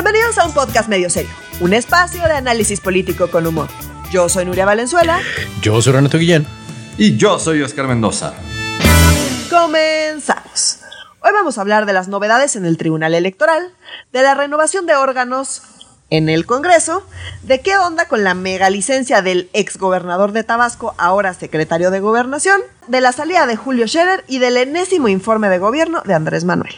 Bienvenidos a un podcast medio serio, un espacio de análisis político con humor. Yo soy Nuria Valenzuela. Yo soy Renato Guillén. Y yo soy Oscar Mendoza. Comenzamos. Hoy vamos a hablar de las novedades en el Tribunal Electoral, de la renovación de órganos en el Congreso, de qué onda con la mega licencia del exgobernador de Tabasco, ahora secretario de Gobernación, de la salida de Julio Scherer y del enésimo informe de gobierno de Andrés Manuel.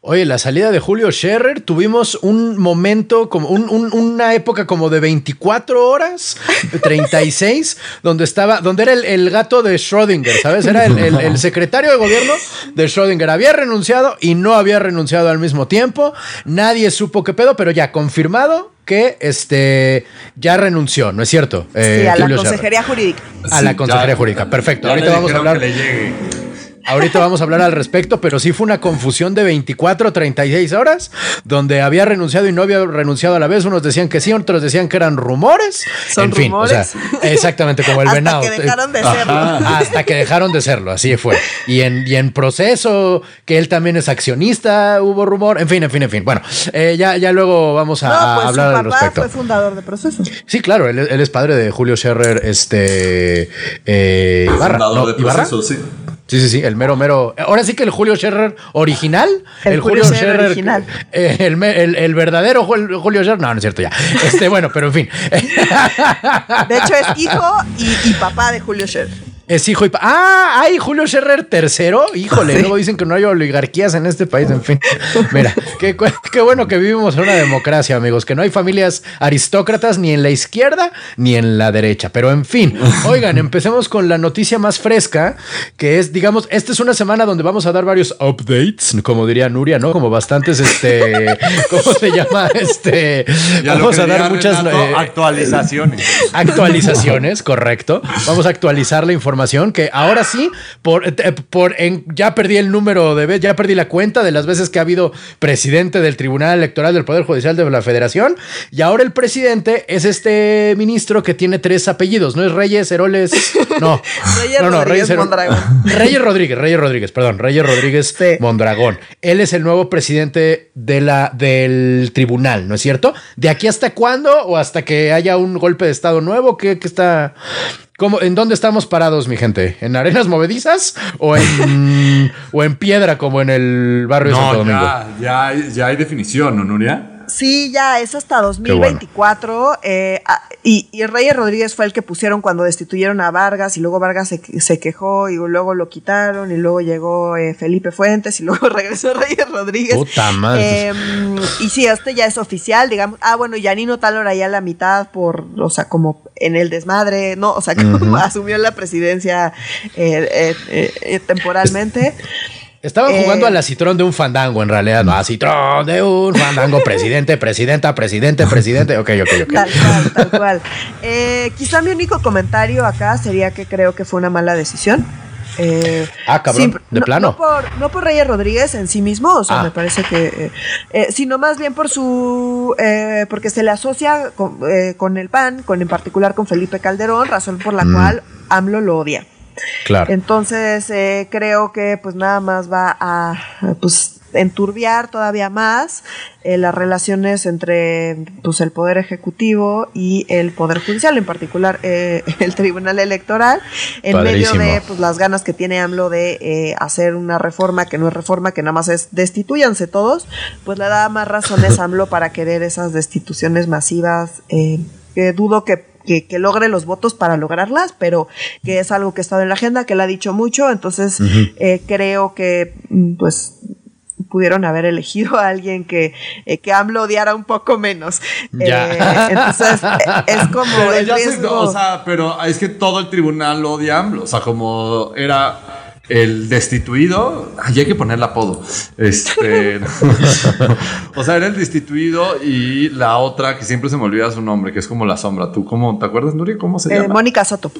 Oye, la salida de Julio Scherer, tuvimos un momento, como una época como de 24 horas, 36, donde estaba, donde era el, gato de Schrödinger, ¿sabes? Era el, el, secretario de gobierno de Schrödinger. Había renunciado y no había renunciado al mismo tiempo. Nadie supo qué pedo, pero ya confirmado que este ya renunció, ¿no es cierto? sí, a la Consejería Jurídica. A la Consejería Jurídica, perfecto. Ahorita vamos a hablar. Ahorita vamos a hablar al respecto, pero sí fue una confusión de 24, 36 horas, donde había renunciado y no había renunciado a la vez. Unos decían que sí, otros decían que eran rumores. Son en fin, rumores? exactamente como el venado. Hasta que dejaron de serlo. hasta que dejaron de serlo, así fue. Y en, y en proceso, que él también es accionista, hubo rumor. En fin, en fin, en fin. Bueno, eh, ya, ya luego vamos a, pues hablar al respecto. fue fundador de proceso. Sí, claro, él, es padre de Julio Scherrer, este. Eh, Ibarra. Fundador de proceso, sí. Sí, sí, sí, el mero, mero. Ahora sí que el Julio Scherrer original. El, Julio, Scherrer original. Eh, el, el, verdadero Julio Scherrer. No, no es cierto ya. Este, bueno, pero en fin. De hecho, es hijo y, y papá de Julio Scherrer. Es hijo y... Ah, hay Julio Scherrer tercero. Híjole, luego dicen que no hay oligarquías en este país. En fin, mira, qué, qué, bueno que vivimos en una democracia, amigos. Que no hay familias aristócratas ni en la izquierda ni en la derecha. Pero en fin, oigan, empecemos con la noticia más fresca, que es, digamos, esta es una semana donde vamos a dar varios updates, como diría Nuria, ¿no? Como bastantes, este... ¿Cómo se llama? Este... vamos a dar muchas... Eh, actualizaciones. Actualizaciones, correcto. Vamos a actualizar la información que ahora sí, por, eh, por en, ya perdí el número de veces, ya perdí la cuenta de las veces que ha habido presidente del Tribunal Electoral del Poder Judicial de la Federación. Y ahora el presidente es este ministro que tiene tres apellidos, ¿no es Reyes, Heroles? No. Reyes no, no, Reyes Mondragón. Reyes Rodríguez, Reyes Rodríguez, perdón, Reyes Rodríguez Mondragón. Él es el nuevo presidente de la, del tribunal, ¿no es cierto? ¿De aquí hasta cuándo? ¿O hasta que haya un golpe de Estado nuevo? ¿Qué, qué está, ¿En dónde estamos parados, mi gente? ¿En arenas movedizas o en, o en piedra como en el barrio de Santo Domingo? Ya, ya, ya hay definición, ¿no, Nuria? Sí, ya es hasta 2024. Eh, ah, y, y, Reyes Rodríguez fue el que pusieron cuando destituyeron a Vargas y luego Vargas se, quejó y luego lo quitaron y luego llegó eh, Felipe Fuentes y luego regresó Reyes Rodríguez. Puta madre. Em, y sí, este ya es oficial, digamos. Ah, bueno, Yanino Talora ya la mitad por, o sea, como en el desmadre, ¿no? O sea, como asumió la presidencia eh, temporalmente. Estaban jugando a la citrón de un fandango, en realidad, no, a citrón de un fandango, presidente, presidenta, presidente, presidente. Ok, ok, ok. Tal cual, tal cual. Eh, quizá mi único comentario acá sería que creo que fue una mala decisión. Eh, ah, cabrón, de plano. No por, Reyes Rodríguez en sí mismo, o sea, ah. me parece que. Eh, sino más bien por su. porque se le asocia con, con, el PAN, con en particular con Felipe Calderón, razón por la mm. cual AMLO lo odia. Claro. Entonces eh, creo que pues nada más va a pues enturbiar todavía más eh, las relaciones entre pues el poder ejecutivo y el poder judicial, en particular eh, el tribunal electoral, en medio de pues las ganas que tiene AMLO de hacer una reforma que no es reforma, que nada más es destituyanse todos, pues le da más razones a AMLO para querer esas destituciones masivas que dudo que que, logre los votos para lograrlas, pero que es algo que ha estado en la agenda, que él ha dicho mucho, entonces eh, creo que mm, pues pudieron haber elegido a alguien que, eh, que AMLO odiara un poco menos. Eh, entonces, es como pero o sea, pero es que todo el tribunal odia a AMLO. O sea, como era el destituido, ay, hay que ponerle apodo. Este, o sea, era el destituido y la otra que siempre se me olvida su nombre, que es como la sombra. ¿Tú cómo te acuerdas, Nuria? ¿Cómo se eh, llama? Mónica Soto.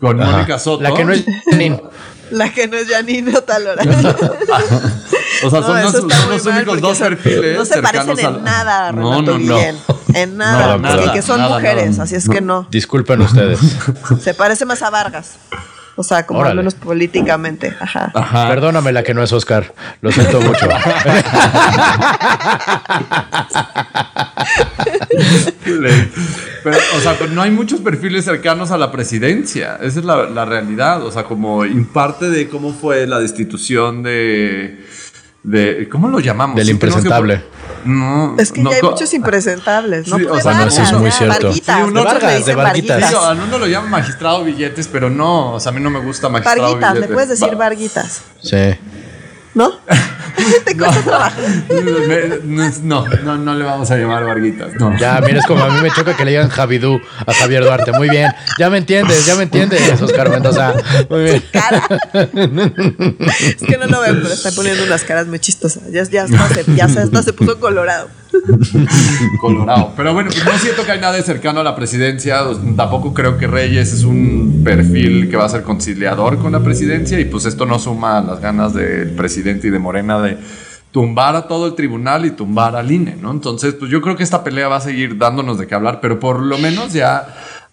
Con Mónica Soto. La que no es Janine. La que no es Janine tal hora. o sea, son, los, únicos dos perfiles. No se parecen en nada, no, no, no. En nada, que son mujeres, así es que no. Disculpen ustedes. Se parece más a Vargas. O sea, como al menos políticamente. Ajá. Ajá. Perdóname la que no es Oscar. Lo siento mucho. Pero, o sea, pero no hay muchos perfiles cercanos a la presidencia. Esa es la, la realidad. O sea, como en parte de cómo fue la destitución de. De ¿Cómo lo llamamos? Del Sí, que impresentable. No. Es que no, ya hay muchos impresentables, ¿no? Sí, o sea, de no, eso es muy cierto. Sí, uno- le Vargas, de Varguitas. Uno lo llama magistrado billetes, pero no. O sea, a mí no me gusta magistrado Varguitas, le billetes. puedes decir Va- Varguitas, Sí. ¿No? Te cuesta trabajo. Me- No, no, no le vamos a llamar Varguitas. No. Ya, mira, es como a mí me choca que le digan Javidú a Javier Duarte. Muy bien. Ya me entiendes, ya me entiendes, Oscar Mendoza. Muy bien. Cara. es que no lo ven, pero está poniendo unas caras muy chistosas. Ya, ya, hasta se, ya hasta se puso colorado. Colorado. Pero bueno, pues no siento que hay nadie cercano a la presidencia. Tampoco creo que Reyes es un perfil que va a ser conciliador con la presidencia. Y pues esto no suma las ganas del presidente y de Morena de tumbar a todo el tribunal y tumbar al INE, ¿no? Entonces, pues yo creo que esta pelea va a seguir dándonos de qué hablar, pero por lo menos ya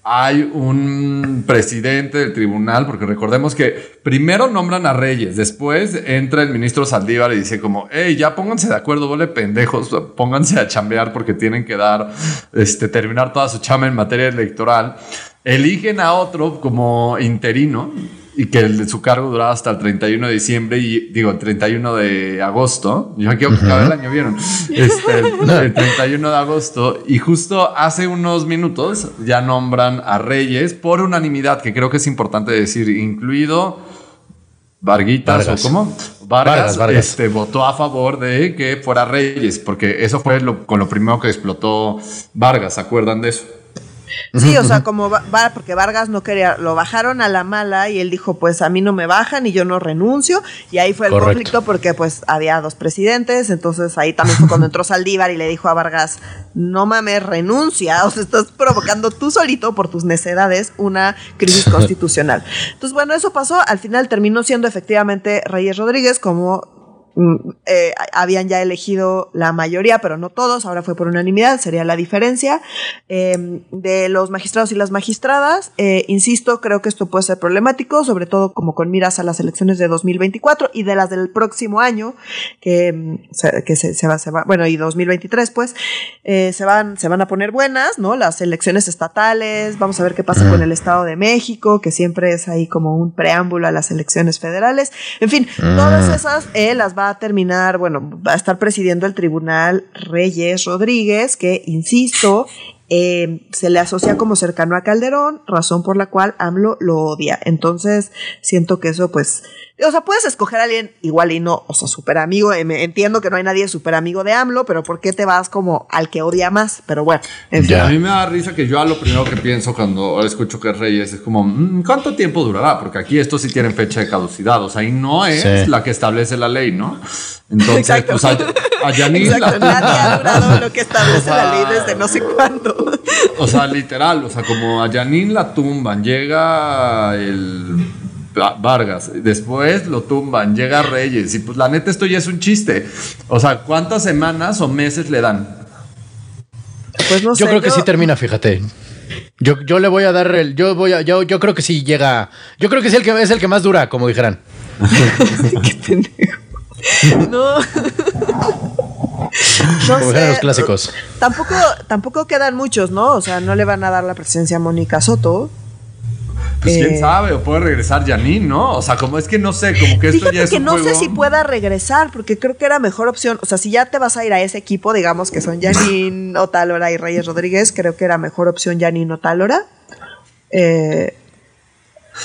hay un presidente del tribunal, porque recordemos que primero nombran a Reyes, después entra el ministro Saldívar y dice como, hey, ya pónganse de acuerdo, vole pendejos, pónganse a chambear porque tienen que dar, este, terminar toda su chamba en materia electoral. Eligen a otro como interino y que el de su cargo duraba hasta el 31 de diciembre y digo, el 31 de agosto. Yo quiero que acabe el año, ¿vieron? Este, el, el 31 de agosto y justo hace unos minutos ya nombran a Reyes por unanimidad, que creo que es importante decir, incluido Varguitas Vargas. o cómo? Vargas, Vargas, Vargas. Este, votó a favor de que fuera Reyes, porque eso fue lo, con lo primero que explotó Vargas, ¿se acuerdan de eso? Sí, o sea, como va, va- porque Vargas no quería, lo bajaron a la mala y él dijo, pues a mí no me bajan y yo no renuncio. Y ahí fue el Correcto. conflicto porque pues había dos presidentes, entonces ahí también fue cuando entró Saldívar y le dijo a Vargas, no mames, renuncia, o sea, estás provocando tú solito por tus necedades una crisis constitucional. Entonces, bueno, eso pasó, al final terminó siendo efectivamente Reyes Rodríguez como eh, habían ya elegido la mayoría, pero no todos, ahora fue por unanimidad, sería la diferencia. Eh, de los magistrados y las magistradas, eh, insisto, creo que esto puede ser problemático, sobre todo como con miras a las elecciones de 2024 y de las del próximo año, que, mm, se, que se, se va, se va, bueno, y 2023, pues, eh, se, van, se van a poner buenas, ¿no? Las elecciones estatales, vamos a ver qué pasa con el Estado de México, que siempre es ahí como un preámbulo a las elecciones federales. En fin, todas esas eh, las va a terminar, bueno, va a estar presidiendo el tribunal Reyes Rodríguez, que, insisto, eh, se le asocia como cercano a Calderón, razón por la cual AMLO lo odia. Entonces, siento que eso, pues, o sea, puedes escoger a alguien igual y no, o sea, súper amigo. eh, me- entiendo que no hay nadie súper amigo de AMLO, pero ¿por qué te vas como al que odia más? Pero bueno, en fin. A mí me da risa que yo a lo primero que pienso cuando escucho que es Reyes es como, mm, ¿cuánto tiempo durará? Porque aquí estos sí tienen fecha de caducidad, o sea, y no es Sí. la que establece la ley, ¿no? Entonces, Exacto. pues a, a Exacto, la- nadie ha durado lo que establece la ley desde no sé cuándo. O sea, literal, o sea, como a Janine la tumban, llega el Va- Vargas, después lo tumban, llega Reyes, y pues la neta esto ya es un chiste. O sea, ¿cuántas semanas o meses le dan? Pues no Yo sé, creo que sí termina, fíjate. Yo, yo le voy a dar el. Yo voy a. Yo, yo creo que sí llega. Yo creo que sí el que es el que más dura, como dijeran. Qué pendejo. No. No Como dijeran los clásicos. Tampoco, tampoco quedan muchos, ¿no? O sea, no le van a dar la presidencia a Mónica Soto. Pues quién Eh, sabe, o puede regresar Janine, ¿no? O sea, como es que no sé, como que esto ya es que un no sé si pueda regresar, porque creo que era mejor opción. O sea, si ya te vas a ir a ese equipo, digamos que son Janine, Otálora y Reyes Rodríguez, creo que era mejor opción Janine Otálora. Eh,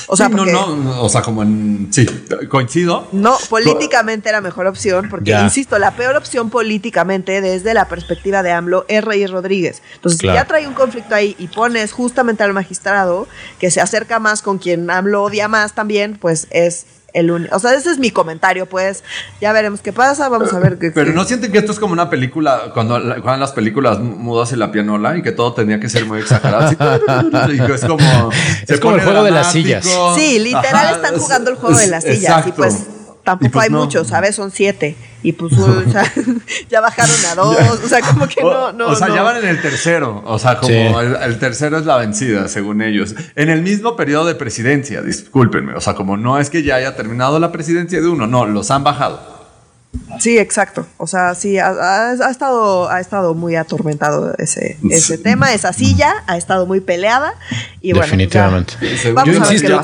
o sea, Sí, no, porque- no, no, o sea, como en... Sí, coincido. No, políticamente era mejor opción, porque, Ya. insisto, la peor opción políticamente desde la perspectiva de AMLO es Reyes Rodríguez. Entonces, Claro. si ya trae un conflicto ahí y pones justamente al magistrado, que se acerca más con quien AMLO odia más también, pues es el único. O sea, ese es mi comentario, pues ya veremos qué pasa, vamos a ver qué. Pero qué- no sienten que esto es como una película, cuando juegan las películas mudas y la pianola y que todo tenía que ser muy exagerado. así, y es como... se Es como el juego de las dramático. Sí, literal Ajá, están es- jugando el juego de las sillas. Y exacto. pues tampoco pues hay no. muchos, ¿sabes? Son siete. y pues o sea, ya bajaron a dos, o sea, como que no, no. O sea, no. ya van en el tercero. O sea, como Sí. el, el tercero es la vencida, según ellos. En el mismo periodo de presidencia, discúlpenme. O sea, como no es que ya haya terminado la presidencia de uno, no, los han bajado. Sí, exacto. O sea, sí, ha, ha- ha estado, ha estado muy atormentado ese, ese tema, esa silla, ha estado muy peleada. Y bueno, Definitivamente. ya. Según Vamos Yo a ver insisto,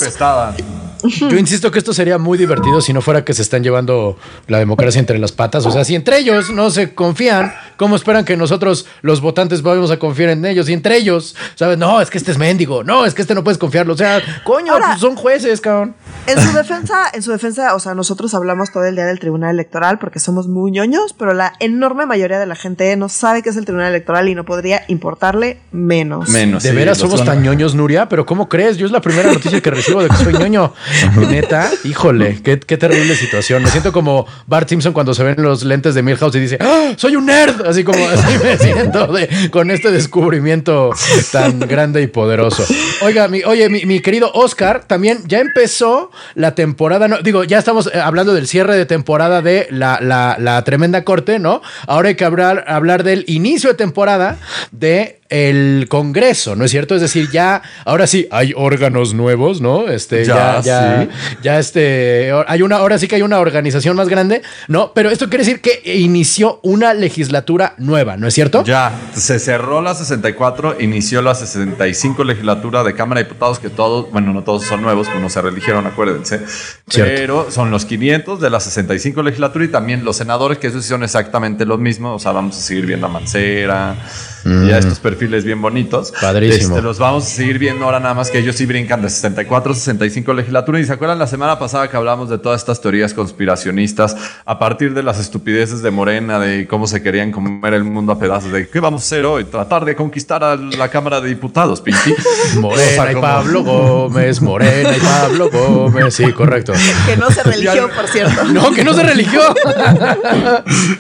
Yo insisto que esto sería muy divertido si no fuera que se están llevando la democracia entre las patas. O sea, si entre ellos no se confían, ¿cómo esperan que nosotros, los votantes, vamos a confiar en ellos? Y entre ellos, ¿sabes? No, es que este es mendigo. No, es que este no puedes confiarlo. O sea, coño, Ahora- pues son jueces, cabrón. En su defensa, en su defensa, o sea, nosotros hablamos todo el día del Tribunal Electoral porque somos muy ñoños, pero la enorme mayoría de la gente no sabe qué es el Tribunal Electoral y no podría importarle menos. Menos. De sí, veras somos son- tan ñoños, Nuria, pero ¿cómo crees? Yo es la primera noticia que recibo de que soy ñoño. Neta, híjole, qué, terrible situación. Me siento como Bart Simpson cuando se ven los lentes de Milhouse y dice, ¡Ah, soy un nerd. Así como así me siento con este descubrimiento tan grande y poderoso. Oiga, oye, mi, querido Oscar, también ya empezó la temporada, no, digo, ya estamos eh, hablando del cierre de temporada de la, tremenda corte, ¿no? Ahora hay que hablar del inicio de temporada de el Congreso, ¿no es cierto? Es decir, ya, ahora sí, hay órganos nuevos, ¿no? Este, ya, Ya, ya, sí. ya este, hay una, ahora sí que hay una organización más grande, ¿no? Pero esto quiere decir que inició una legislatura nueva, ¿no es cierto? Ya, se cerró la 64, inició la 65 legislatura de Cámara de Diputados, que todos, bueno, no todos son nuevos, unos se reeligieron, acuérdense, Cierto. pero son los 500 de la 65 legislatura y también los senadores, que esos sí son exactamente los mismos, o sea, vamos a seguir viendo a Mancera y a estos perfiles bien bonitos. Padrísimo. Este, los vamos a seguir viendo ahora nada más que ellos sí brincan de 64 a 65 legislatura y se acuerdan la semana pasada que hablamos de todas estas teorías conspiracionistas a partir de las estupideces de Morena, de cómo se querían comer el mundo a pedazos, de qué vamos a hacer hoy, tratar de conquistar a la Cámara de Diputados, Pinky. Morena O sea, y Pablo Gómez, Morena y Pablo Gómez, sí, correcto. Que no se religió, Ya- por cierto. No, que no se religió.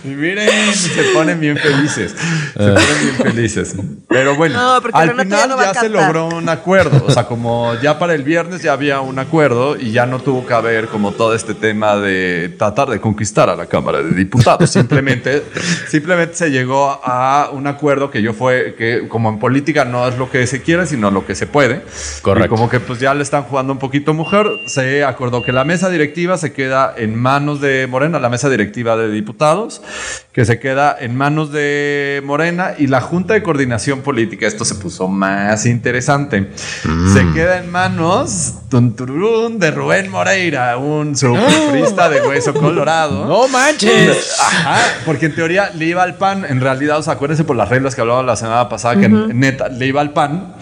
Y miren, se ponen bien felices. Se ponen bien felices. Pero bueno, No, al Renato ya final no ya se logró un acuerdo. O sea, como ya para el viernes ya había un acuerdo y ya no tuvo que haber como todo este tema de tratar de conquistar a la Cámara de Diputados. Simplemente, simplemente se llegó a un acuerdo que yo fue, que como en política no es lo que se quiere, sino lo que se puede. Correcto. Y como que pues ya le están jugando un poquito mujer, se acordó que la mesa directiva se queda en manos de Morena, la mesa directiva de diputados, que se queda en manos de Morena y la Junta de Coordinación Política, esto se puso más interesante, se queda en manos tun, tururún, de Rubén Moreira, un superfrista de hueso colorado. No manches. Ajá, porque en teoría le iba al pan, en realidad, o sea, acuérdense por las reglas que hablábamos la semana pasada, que neta le iba al pan.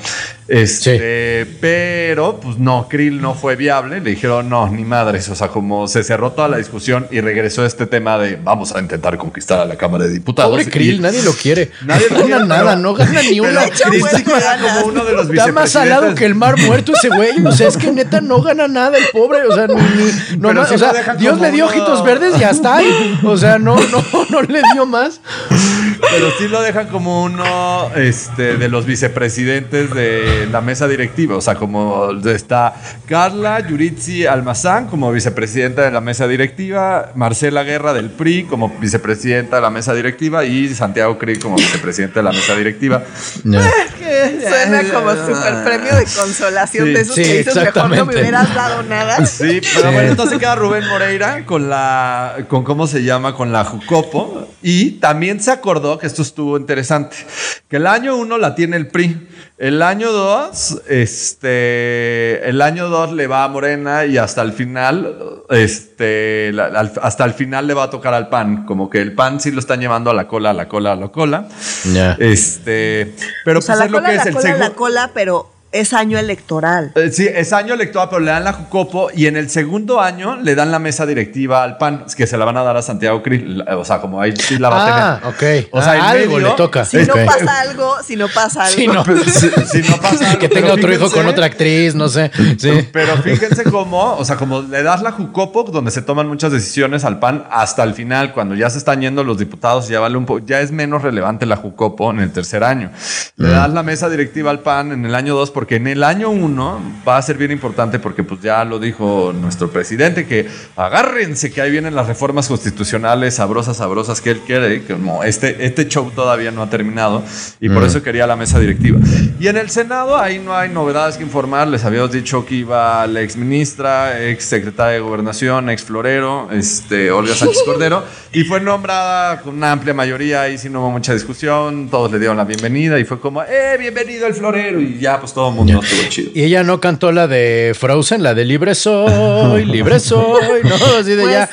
Este, pero pues no, Krill no fue viable. Le dijeron, no, ni madres. O sea, como se cerró toda la discusión y regresó este tema de vamos a intentar conquistar a la Cámara de Diputados. Pobre Krill, Y- nadie lo quiere. Nadie no gana nada, no gana ni una. Krill sí como uno de los Está más salado que el mar muerto ese güey. O sea, es que neta no gana nada el pobre. O sea, ni, ni- no más- o sea, Dios le dio uno- ojitos verdes y hasta ahí. O sea, no, no, no le dio más. Pero sí lo dejan como uno este, de los vicepresidentes de la mesa directiva. O sea, como está Carla Yuritsi Almazán como vicepresidenta de la mesa directiva, Marcela Guerra del PRI como vicepresidenta de la mesa directiva y Santiago Krill como vicepresidente de la mesa directiva. Suena como super premio de consolación Sí, de esos sí, que dices, mejor no me hubieras dado nada. Sí, pero bueno, entonces queda Rubén Moreira con la, con cómo se llama, con la Jucopo. Y también se acordó que esto estuvo interesante, que el año uno la tiene el PRI. El año dos, este, el año dos le va a Morena y hasta el final, este, la- al- hasta el final le va a tocar al PAN. Como que el PAN sí lo están llevando a la cola, a la cola, a la cola. Ya. Este, pero O sea, pues la es lo cola, que es la el cola, la segundo. cola, pero es año electoral. Eh, Sí, es año electoral, pero le dan la Jucopo y en el segundo año le dan la mesa directiva al PAN, que se la van a dar a Santiago Krill. O sea, como ahí sí la va Ah, a tener. ok. O sea, Ah, algo medio- le toca. Si no que- pasa algo, si no pasa algo. No. si, si no pasa algo, que tenga otro hijo con otra actriz, no sé. Sí. Pero fíjense cómo, o sea, como le das la Jucopo, donde se toman muchas decisiones al PAN hasta el final, cuando ya se están yendo los diputados, ya vale un poco, ya es menos relevante la Jucopo en el tercer año. Le das la mesa directiva al PAN en el año 2 porque en el año uno va a ser bien importante porque pues ya lo dijo nuestro presidente que agárrense que ahí vienen las reformas constitucionales sabrosas, sabrosas que él quiere, que como este, este show todavía no ha terminado y por eso quería la mesa directiva. Y en el Senado ahí no hay novedades que informar, les habíamos dicho que iba la ex ministra, ex secretaria de Gobernación, ex florero, este, Olga Sánchez Cordero, y fue nombrada con una amplia mayoría, ahí sí no hubo mucha discusión, todos le dieron la bienvenida y fue como, eh, bienvenido el florero, y ya pues todo el mundo estuvo chido. Y ella no cantó la de Frozen, la de Libre soy, libre soy, ¿no? Así de Pues- ya.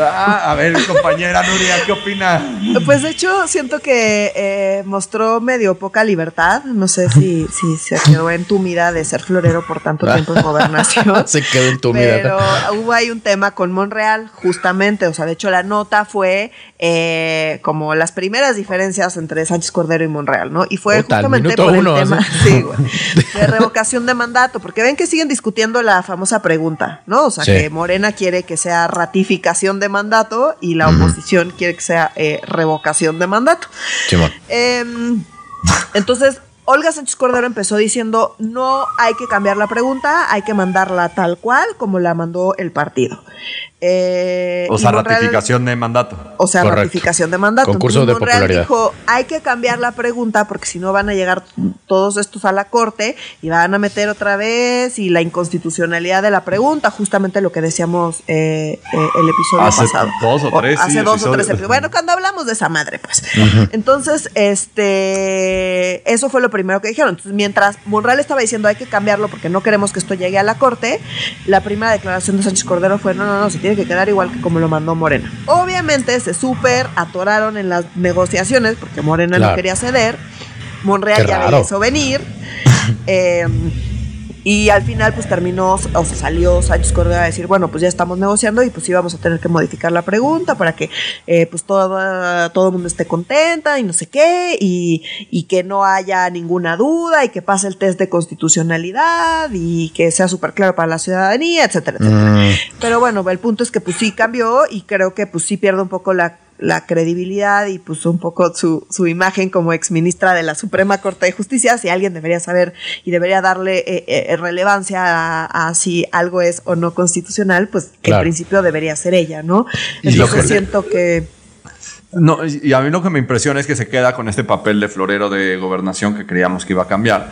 Ah, a ver, compañera Nuria, ¿qué opina? Pues de hecho, siento que eh, mostró medio poca libertad. No sé si, si se quedó entumida de ser florero por tanto tiempo en gobernación. Se quedó entumida. Pero hubo ahí un tema con Monreal, justamente. O sea, de hecho, la nota fue eh, como las primeras diferencias entre Sánchez Cordero y Monreal, ¿no? Y fue Puta, justamente por uno, el tema sí, güey, de revocación de mandato, porque ven que siguen discutiendo la famosa pregunta, ¿no? O sea, Sí. que Morena quiere que sea ratificación de mandato y la oposición quiere que sea eh, revocación de mandato. Em, entonces, Olga Sánchez Cordero empezó diciendo, no hay que cambiar la pregunta, hay que mandarla tal cual como la mandó el partido. Eh, O sea, Monreal- ratificación de mandato. o sea, Correcto. ratificación de mandato. Concurso de Monreal popularidad. dijo, hay que cambiar la pregunta porque si no van a llegar todos estos a la corte y van a meter otra vez y la inconstitucionalidad de la pregunta, justamente lo que decíamos eh, eh, el episodio Hace pasado. dos o tres, Hace sí, dos o tres episodios. Bueno, cuando hablamos de esa madre, pues. Entonces, este, eso fue lo primero que dijeron. Entonces, mientras Monreal estaba diciendo hay que cambiarlo porque no queremos que esto llegue a la corte, la primera declaración de Sánchez Cordero fue no, no, no, se tiene que quedar igual que como lo mandó Morena. Obviamente se súper atoraron en las negociaciones porque Morena Claro. no quería ceder. Monreal ya veía eso venir. Eh, y al final, pues terminó, o sea, salió Sánchez Cordero a decir, bueno, pues ya estamos negociando y pues sí vamos a tener que modificar la pregunta para que eh, pues todo, todo el mundo esté contenta y no sé qué, y, y que no haya ninguna duda y que pase el test de constitucionalidad y que sea súper claro para la ciudadanía, etcétera, etcétera. Mm, Pero bueno, el punto es que pues sí cambió y creo que pues sí pierde un poco la, la credibilidad y pues un poco su, su imagen como exministra de la Suprema Corte de Justicia. Si alguien debería saber y debería darle eh, eh, relevancia a, a si algo es o no constitucional, pues Claro. en principio debería ser ella, ¿no? Entonces que- siento que... No, y y a mí lo que me impresiona es que se queda con este papel de florero de gobernación que creíamos que iba a cambiar.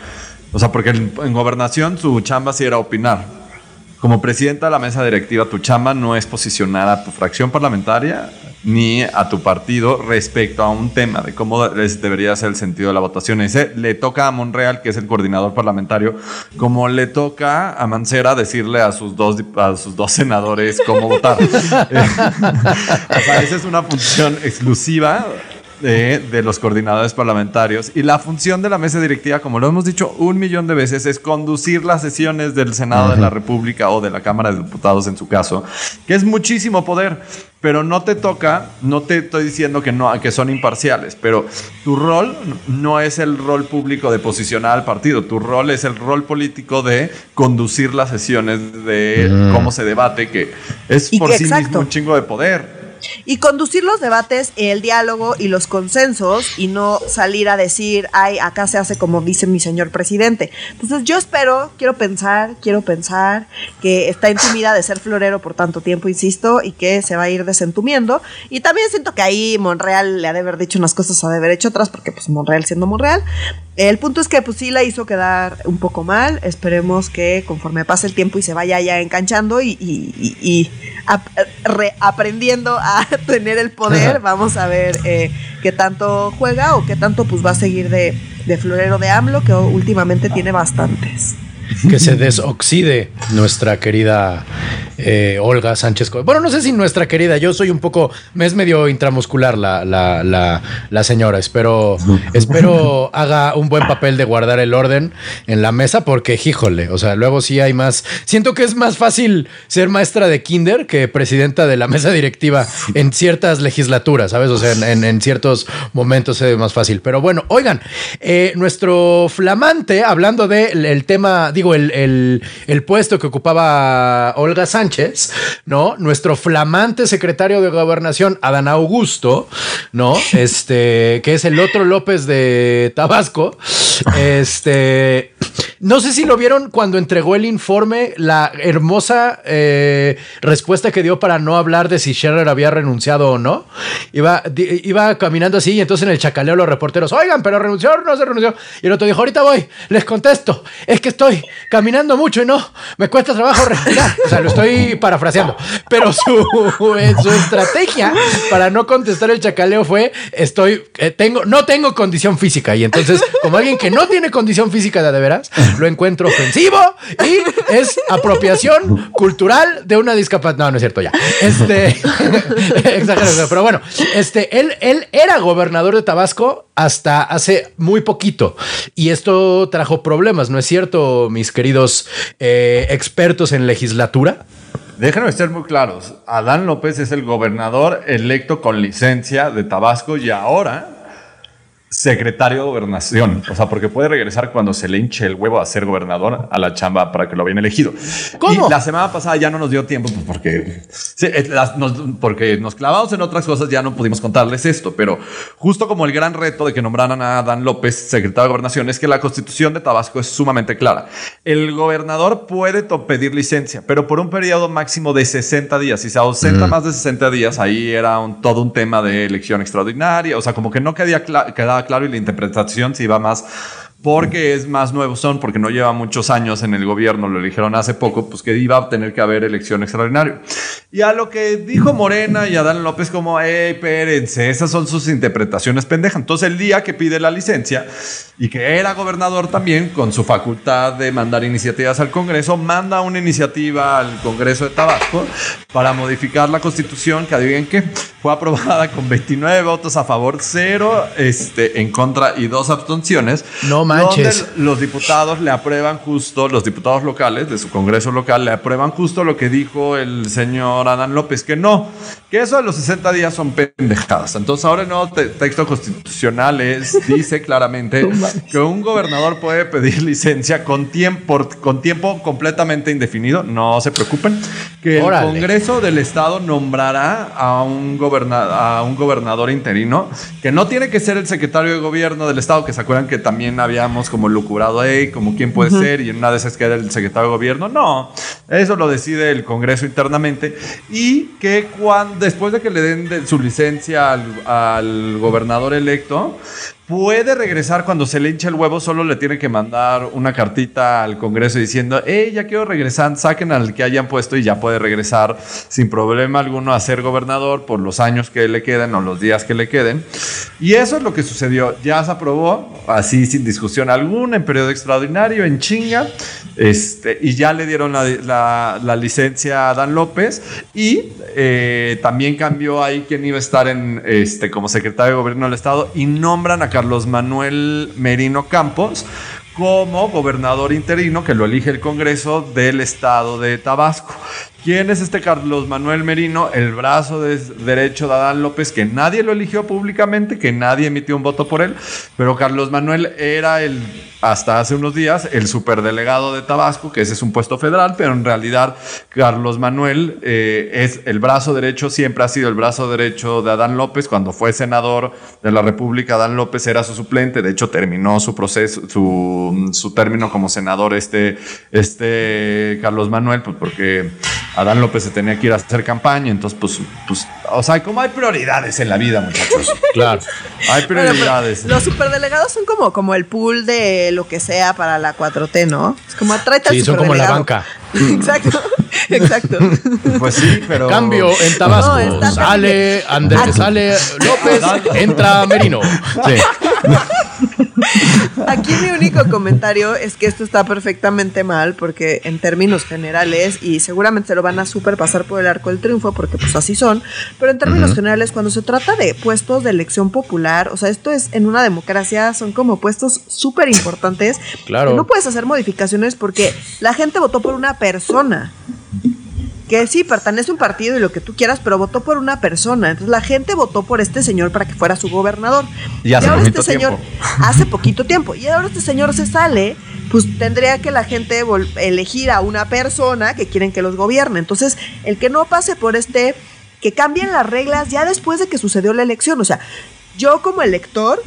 O sea, porque en, en gobernación su chamba sí era opinar. Como presidenta de la mesa directiva, tu chamba no es posicionar a tu fracción parlamentaria ni a tu partido respecto a un tema de cómo es- debería ser el sentido de la votación. Ese le toca a Monreal, que es el coordinador parlamentario, como le toca a Mancera decirle a sus dos, a sus dos senadores cómo votar. o sea, esa es una función exclusiva de, de los coordinadores parlamentarios. Y la función de la mesa directiva, como lo hemos dicho un millón de veces, es conducir las sesiones del Senado de la República o de la Cámara de Diputados en su caso, que es muchísimo poder. Pero no te toca, no te estoy diciendo que no, que son imparciales, pero tu rol no es el rol público de posicionar al partido, tu rol es el rol político de conducir las sesiones de cómo se debate, que es por que- sí exacto. mismo un chingo de poder. Y conducir los debates, el diálogo y los consensos y no salir a decir, ay, acá se hace como dice mi señor presidente. Entonces yo espero, quiero pensar, quiero pensar que está entumida de ser florero por tanto tiempo, insisto, y que se va a ir desentumiendo. Y también siento que ahí Monreal le ha de haber dicho unas cosas, ha de haber hecho otras, porque pues Monreal siendo Monreal. El punto es que pues sí la hizo quedar un poco mal. Esperemos que conforme pase el tiempo y se vaya ya enganchando y, y- y- y ap- reaprendiendo a tener el poder, vamos a ver eh, qué tanto juega o qué tanto pues va a seguir de, de florero de AMLO, que últimamente tiene bastantes. que se desoxide nuestra querida eh, Olga Sánchez. Bueno, no sé si nuestra querida, yo soy un poco, me es medio intramuscular la, la, la, la señora. Espero, espero haga un buen papel de guardar el orden en la mesa porque, híjole, o sea, luego sí hay más. Siento que es más fácil ser maestra de kinder que presidenta de la mesa directiva en ciertas legislaturas, ¿sabes? O sea, en, en- en ciertos momentos es más fácil. Pero bueno, oigan, eh, nuestro flamante, hablando del el tema, digo, el, el- el puesto que ocupaba Olga Sánchez, ¿no? Nuestro flamante secretario de gobernación, Adán Augusto, ¿no? Este, que es el otro López de Tabasco, este, no sé si lo vieron cuando entregó el informe, la hermosa eh, respuesta que dio para no hablar de si Scherer había renunciado o no. Iba, iba caminando así y entonces en el chacaleo los reporteros, oigan, pero renunció no se renunció. Y el otro dijo, ahorita voy, les contesto, es que estoy caminando mucho y no, me cuesta trabajo respirar. O sea, lo estoy parafraseando. Pero su, su estrategia para no contestar el chacaleo fue, estoy, eh, tengo, no tengo condición física. Y entonces, como alguien que no tiene condición física de, de veras, lo encuentro ofensivo y es apropiación cultural de una discapacidad. No, no es cierto ya. Este, exagero, pero bueno, este, él, él era gobernador de Tabasco hasta hace muy poquito y esto trajo problemas, ¿no es cierto, mis queridos eh, expertos en legislatura? Déjenme ser muy claros. Adán López es el gobernador electo con licencia de Tabasco y ahora secretario de gobernación. O sea, porque puede regresar cuando se le hinche el huevo a ser gobernador a la chamba para que lo habían elegido. ¿Cómo? Y la semana pasada ya no nos dio tiempo pues, porque, nos, porque nos clavamos en otras cosas, ya no pudimos contarles esto. Pero justo como el gran reto de que nombraran a Dan López secretario de gobernación es que la constitución de Tabasco es sumamente clara. El gobernador puede pedir licencia, pero por un periodo máximo de 60 días. Si se ausenta más de 60 días, ahí era todo un tema de elección extraordinaria. O sea, como que no quedaba, claro y la interpretación se iba más porque es más nuevo son, porque no lleva muchos años en el gobierno, lo eligieron hace poco, pues que iba a tener que haber elección extraordinaria. Y a lo que dijo Morena y Adán López como, hey, espérense, esas son sus interpretaciones pendejas. Entonces el día que pide la licencia y que era gobernador también, con su facultad de mandar iniciativas al Congreso, manda una iniciativa al Congreso de Tabasco para modificar la constitución, que adivinen qué, fue aprobada con 29 votos a favor, 0 este, en contra y dos abstenciones. No manches. Donde los diputados le aprueban justo, los diputados locales de su Congreso local le aprueban justo lo que dijo el señor Adán López, que no, que eso de los 60 días son pendejadas. Entonces ahora el nuevo texto constitucional es, dice claramente que un gobernador puede pedir licencia con tiempo, con tiempo completamente indefinido, no se preocupen, que el Congreso del Estado nombrará a un, a un gobernador interino, que no tiene que ser el secretario de gobierno del Estado, que se acuerdan que también habíamos como lucurado ahí, como quién puede ser, y en una de esas queda el secretario de gobierno. No, eso lo decide el Congreso internamente, y que cuando, después de que le den su licencia al, al gobernador electo, puede regresar cuando se le hincha el huevo, solo le tiene que mandar una cartita al Congreso diciendo, hey, ya quiero regresar, saquen al que hayan puesto y ya puede regresar sin problema alguno a ser gobernador por los años que le queden o los días que le queden. Y eso es lo que sucedió. Ya se aprobó, así sin discusión alguna, en periodo extraordinario, en chinga, este, y ya le dieron la, licencia a Dan López y eh, también cambió ahí quien iba a estar en, este, como secretario de gobierno del Estado y nombran a Carlos Manuel Merino Campos como gobernador interino que lo elige el Congreso del Estado de Tabasco. ¿Quién es este Carlos Manuel Merino? El brazo de derecho de Adán López, que nadie lo eligió públicamente, que nadie emitió un voto por él, pero Carlos Manuel era el, hasta hace unos días, el superdelegado de Tabasco, que ese es un puesto federal, pero en realidad Carlos Manuel eh, es el brazo derecho, siempre ha sido el brazo derecho de Adán López. Cuando fue senador de la República, Adán López era su suplente, de hecho terminó su proceso, su, su término como senador este, este Carlos Manuel, pues porque Adán López se tenía que ir a hacer campaña, entonces pues, pues, o sea, como hay prioridades en la vida, muchachos. Claro. Hay prioridades. los superdelegados son como, como el pool de lo que sea para la 4T, ¿no? Es como tráete Sí, son como la banca. exacto, exacto. Pues sí, pero. Cambio en Tabasco. sale Andrés, sale López, entra Merino. Sí. Aquí mi único comentario es que esto está perfectamente mal porque en términos generales, y seguramente se lo van a super pasar por el arco del triunfo porque pues así son, pero en términos generales cuando se trata de puestos de elección popular, o sea, esto es en una democracia, son como puestos súper importantes. Claro. No puedes hacer modificaciones porque la gente votó por una persona que sí, pertenece a un partido y lo que tú quieras, pero votó por una persona. Entonces la gente votó por este señor para que fuera su gobernador. Y hace ahora poquito este señor, tiempo. hace poquito tiempo, y ahora este señor se sale, pues tendría que la gente elegir a una persona que quieren que los gobierne. Entonces, el que no pase por este, que cambien las reglas ya después de que sucedió la elección. O sea, yo como elector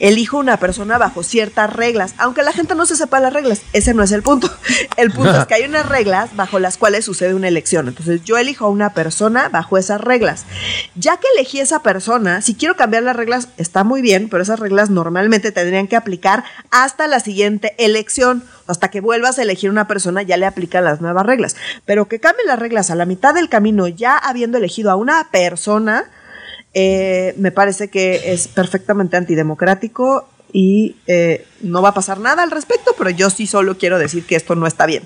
elijo una persona bajo ciertas reglas, aunque la gente no se sepa las reglas, ese no es el punto. El punto es que hay unas reglas bajo las cuales sucede una elección. Entonces yo elijo a una persona bajo esas reglas. Ya que elegí esa persona, si quiero cambiar las reglas, está muy bien, pero esas reglas normalmente tendrían que aplicar hasta la siguiente elección. Hasta que vuelvas a elegir una persona ya le aplican las nuevas reglas. Pero que cambien las reglas a la mitad del camino ya habiendo elegido a una persona, eh, me parece que es perfectamente antidemocrático y eh, no va a pasar nada al respecto, pero yo sí solo quiero decir que esto no está bien.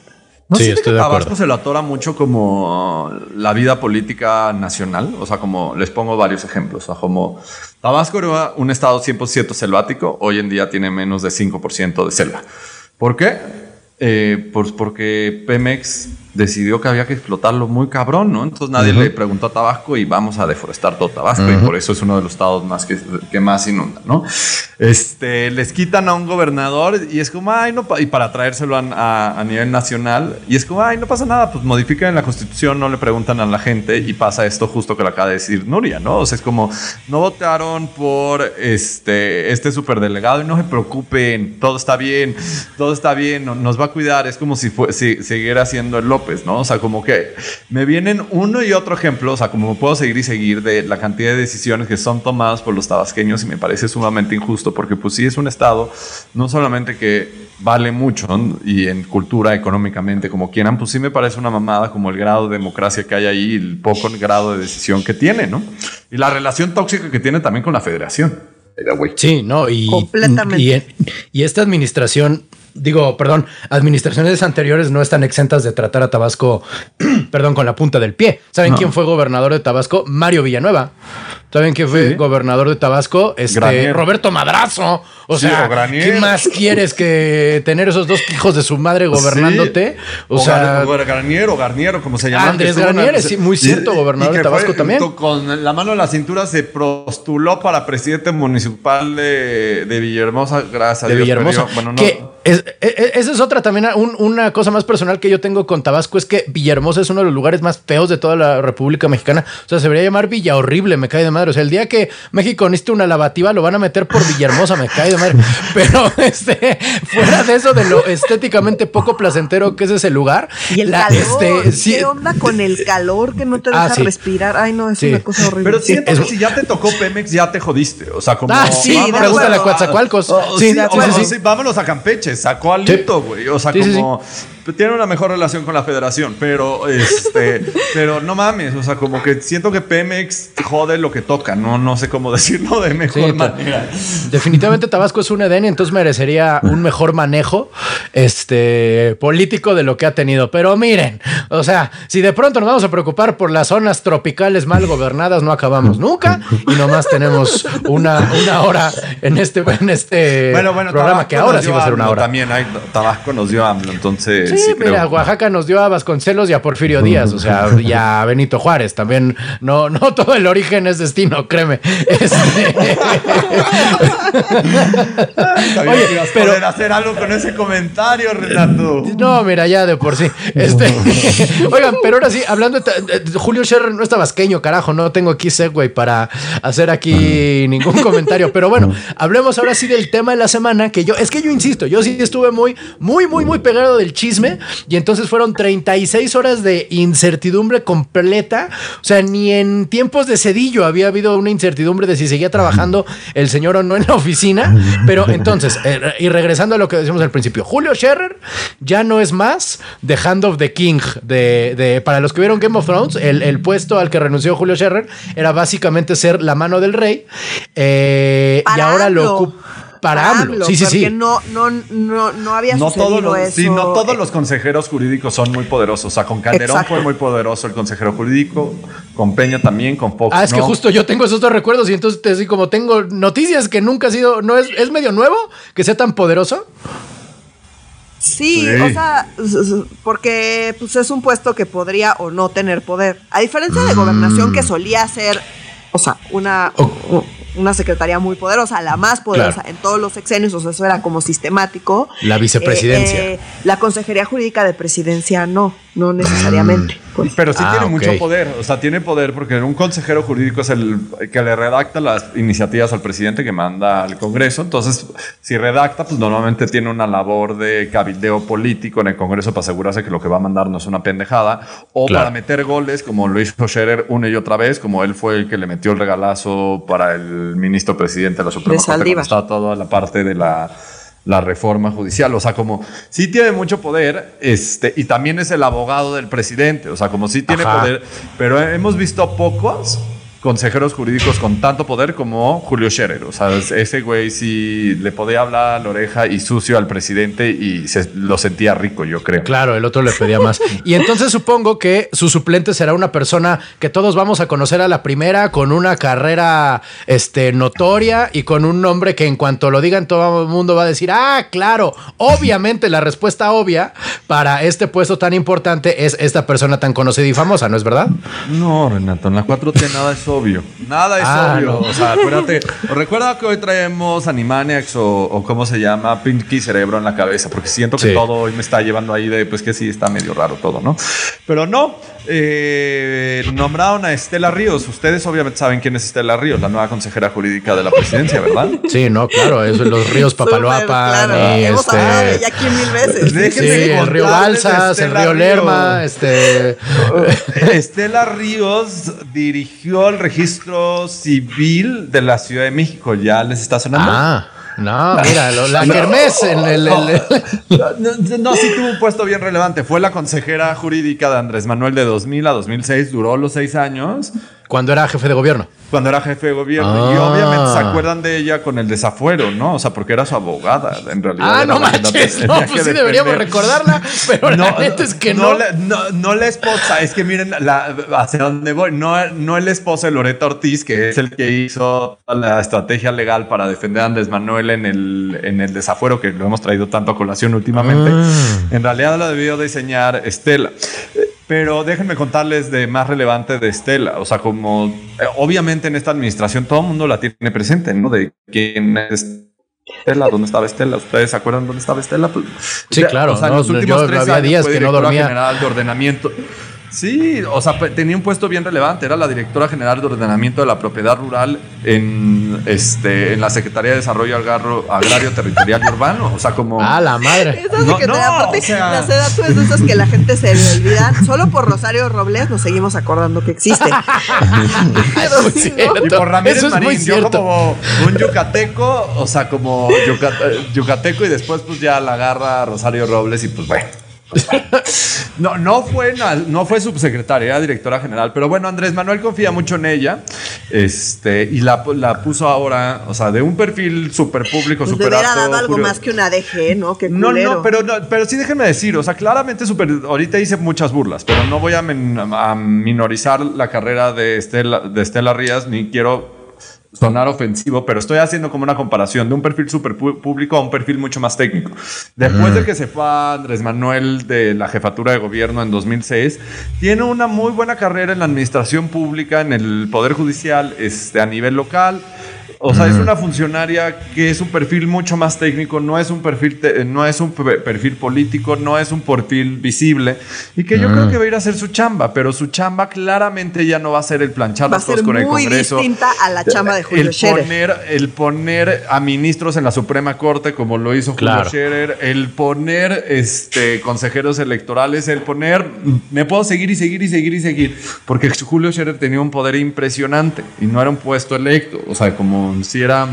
¿No sí, que Tabasco se lo atora mucho como la vida política nacional? O sea, como les pongo varios ejemplos. O sea, como Tabasco era un estado 100% selvático, hoy en día tiene menos de 5% de selva. ¿Por qué? Eh, pues porque Pemex decidió que había que explotarlo muy cabrón, ¿no? Entonces nadie le preguntó a Tabasco y vamos a deforestar todo Tabasco y por eso es uno de los estados más que, que, más inunda, ¿no? Este, les quitan a un gobernador y es como, ay, no, y para traérselo a, a, nivel nacional y es como, ay, no pasa nada, pues modifican la constitución, no le preguntan a la gente y pasa esto justo que lo acaba de decir Nuria, ¿no? O sea, es como, no votaron por este, este superdelegado y no se preocupen, todo está bien, todo está bien, nos va a cuidar, es como si, fue, si siguiera siendo el López. ¿No? O sea, como que me vienen uno y otro ejemplo, o sea, como puedo seguir y seguir de la cantidad de decisiones que son tomadas por los tabasqueños y me parece sumamente injusto porque pues sí es un estado no solamente que vale mucho y en cultura, económicamente, como quieran, pues sí me parece una mamada como el grado de democracia que hay ahí y el poco grado de decisión que tiene, ¿no? Y la relación tóxica que tiene también con la federación. Sí, no, y, y, y esta administración digo, perdón, administraciones anteriores no están exentas de tratar a Tabasco, perdón, con la punta del pie. ¿Saben quién fue gobernador de Tabasco? Mario Villanueva. ¿Saben quién fue gobernador de Tabasco? Este, Roberto Madrazo. O sea, ¿qué más quieres que tener esos dos hijos de su madre gobernándote? O, sea, Garnier o Garnier, como se llama. Andrés Garnier, sí, muy cierto, gobernador de Tabasco también. Con la mano en la cintura se postuló para presidente municipal de, de Villahermosa, gracias a de Dios. Villahermosa. bueno, no. Es, e, e, esa es otra también, una cosa más personal que yo tengo con Tabasco, es que Villahermosa es uno de los lugares más feos de toda la República Mexicana. O sea, se debería llamar Villa Horrible, me cae de madre. O sea, el día que México necesite una lavativa, lo van a meter por Villahermosa, me cae de madre. Pero este, fuera de eso, de lo estéticamente poco placentero que es ese lugar. Y el calor, este, ¿qué onda con el calor que no te ah, deja respirar? Ay, no, es una cosa horrible. Pero siento que si ya te tocó Pemex, ya te jodiste. O sea, como... Ah, sí, pregúntale a Coatzacoalcos. sí, sí, vámonos a Campeche, sacó al güey. O sea, como tiene una mejor relación con la federación, pero este, pero no mames, o sea, como que siento que Pemex jode lo que toca, no, no sé cómo decirlo de mejor manera. Definitivamente Tabasco es un Edén, entonces merecería un mejor manejo este, político de lo que ha tenido. Pero miren, o sea, si de pronto nos vamos a preocupar por las zonas tropicales mal gobernadas, no acabamos nunca y nomás tenemos una, una hora en este, en este programa que ahora sí va a ser una hora. También hay, Tabasco nos dio AMLO, entonces Sí, mira, Oaxaca nos dio a Vasconcelos y a Porfirio Díaz, o sea, y a Benito Juárez. También no, no todo el origen es destino, créeme. Este... Oye, pero poder hacer algo con ese comentario, Renato. No, mira, ya de por sí. Este... Oigan, pero ahora sí, hablando de, Julio Scherrer no está vasqueño, carajo, no tengo aquí segue para hacer aquí ningún comentario. Pero bueno, hablemos ahora sí del tema de la semana, que yo, es que yo insisto, yo sí estuve muy, muy, muy, muy pegado del chisme y entonces fueron 36 horas de incertidumbre completa. O sea, ni en tiempos de Cedillo había habido una incertidumbre de si seguía trabajando el señor o no en la oficina. Pero entonces, eh, y regresando a lo que decíamos al principio, Julio Scherer ya no es más The Hand of the King. De, para los que vieron Game of Thrones, el, puesto al que renunció Julio Scherer era básicamente ser la mano del rey. Eh, y ahora lo ocupa para AMLO. Sí, sí, sí. no, no, no, no había no todos los, eso. Sí, no todos los consejeros jurídicos son muy poderosos. O sea, con Calderón fue muy poderoso el consejero jurídico, con Peña también, con Fox. Ah, es que justo yo tengo esos dos recuerdos y entonces así como tengo noticias que nunca ha sido, no es, es medio nuevo que sea tan poderoso. Sí, o sea, porque pues, es un puesto que podría o no tener poder. A diferencia de gobernación que solía ser, o sea, una, una secretaría muy poderosa, la más poderosa en todos los sexenios, o sea, eso era como sistemático. La vicepresidencia. Eh, eh, la consejería jurídica de presidencia no, no necesariamente. Pues. Pero sí Ah, tiene mucho poder, o sea, tiene poder porque un consejero jurídico es el que le redacta las iniciativas al presidente que manda al Congreso. Entonces, si redacta, pues normalmente tiene una labor de cabildeo político en el Congreso para asegurarse que lo que va a mandar no es una pendejada o Claro. para meter goles, como lo hizo Scherer una y otra vez, como él fue el que le metió el regalazo para el ministro presidente de la Suprema Corte estaba toda la parte de la la reforma judicial, o sea, como sí tiene mucho poder, este, y también es el abogado del presidente, o sea, como sí tiene Ajá. poder, pero hemos visto pocos consejeros jurídicos con tanto poder como Julio Scherer, o sea, ese güey sí le podía hablar a la oreja y sucio al presidente y se lo sentía rico, yo creo. Claro, el otro le pedía más. Y entonces supongo que su suplente será una persona que todos vamos a conocer a la primera, con una carrera este, notoria y con un nombre que en cuanto lo digan todo el mundo va a decir, ah, claro, obviamente la respuesta obvia para este puesto tan importante es esta persona tan conocida y famosa, ¿no es verdad? No, Renato, en la 4T nada es obvio. Nada es Ah, obvio. no. O sea, acuérdate. Recuerda que hoy traemos Animaniacs o, o cómo se llama, Pinky Cerebro en la cabeza, porque siento que Sí. todo hoy me está llevando ahí de, pues que sí, está medio raro todo, ¿no? Pero no, eh, nombraron a Estela Ríos. Ustedes obviamente saben quién es Estela Ríos, la nueva consejera jurídica de la presidencia, ¿verdad? Sí, no, claro, eso, los ríos Papaloapan claro. y Hemos hablado de este... ella aquí mil veces. Déjenme Sí, el río Balsas, el río Ríos. Lerma, este... Estela Ríos dirigió el registro civil de la Ciudad de México. ¿Ya les está sonando? Ah, no, mira, lo- la kermés el- el- el- No, no, no, sí tuvo un puesto bien relevante. Fue la consejera jurídica de Andrés Manuel de 2000 a 2006. Duró los seis años cuando era jefe de gobierno. cuando era jefe de gobierno. Y Ah. obviamente se acuerdan de ella con el desafuero, ¿no? O sea, porque era su abogada, en realidad. Ah, no manches. No, pues sí deberíamos recordarla, pero la neta es que no. la- no, no la esposa, es que miren la, hacia dónde voy. No, no el esposo de Loreto Ortiz, que es el que hizo la estrategia legal para defender a Andrés Manuel en el, en el desafuero, que lo hemos traído tanto a colación últimamente. Ah. En realidad la debió diseñar Estela. Pero déjenme contarles de más relevante de Estela. O sea, como eh, obviamente en esta administración todo el mundo la tiene presente, ¿no? De quién es Estela, ¿dónde estaba Estela? ¿Ustedes se acuerdan dónde estaba Estela? Pues, Sí, claro, en no, los últimos yo tres había años días que no dormía. general de ordenamiento. Sí, o sea, tenía un puesto bien relevante. Era la directora general de ordenamiento de la propiedad rural en, este, en la Secretaría de Desarrollo Agarro- Agrario, Territorial y Urbano. O sea, como. Ah, la madre. Esas No, que te no, aparte, o sea- es de esas que la gente se le olvidan. Solo por Rosario Robles nos seguimos acordando que existe. Pero Muy sí, ¿no? cierto. Y por Ramírez Eso es muy Marín, yo como un yucateco, o sea, como yucate- yucateco y después pues ya la agarra Rosario Robles y pues bueno. Pues. No, no fue, no fue subsecretaria, era directora general, pero bueno, Andrés Manuel confía mucho en ella este, y la, la puso ahora, o sea, de un perfil súper público, Pues súper hubiera alto, dado algo más que una DG, ¿no? No, no, pero, no, pero sí déjenme decir, o sea, claramente super, ahorita hice muchas burlas, pero no voy a, men- a minorizar la carrera de Estela, de Estela Rías, ni quiero sonar ofensivo, pero estoy haciendo como una comparación de un perfil súper público a un perfil mucho más técnico. Después de que se fue Andrés Manuel de la jefatura de gobierno en 2006, tiene una muy buena carrera en la administración pública, en el Poder Judicial, este, a nivel local. O sea, es una funcionaria que es un perfil mucho más técnico, no es un perfil, te- no es un pe- perfil político, no es un perfil visible y que yo creo que va a ir a hacer su chamba, pero su chamba claramente ya no va a ser el planchar cosas ser con el muy Congreso. distinta a la chamba de Julio el Scherer. poner, el poner a ministros en la Suprema Corte como lo hizo Claro. Julio Scherer, el poner este, consejeros electorales, el poner, me puedo seguir y seguir y seguir y seguir, porque Julio Scherer tenía un poder impresionante y no era un puesto electo, o sea, como si era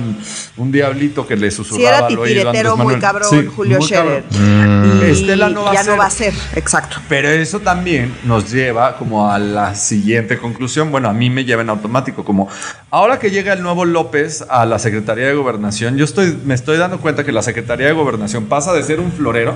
un, diablito que le Si susurraba era al oído a titiretero muy cabrón, Sí, Julio muy Scherer. cabrón. Y Estela no va a ya ser. no va a ser, exacto. Pero eso también nos lleva como a la siguiente conclusión. Bueno, a mí me lleva en automático. Como ahora que llega el nuevo López a la Secretaría de Gobernación, yo estoy, me estoy dando cuenta que la Secretaría de Gobernación pasa de ser un florero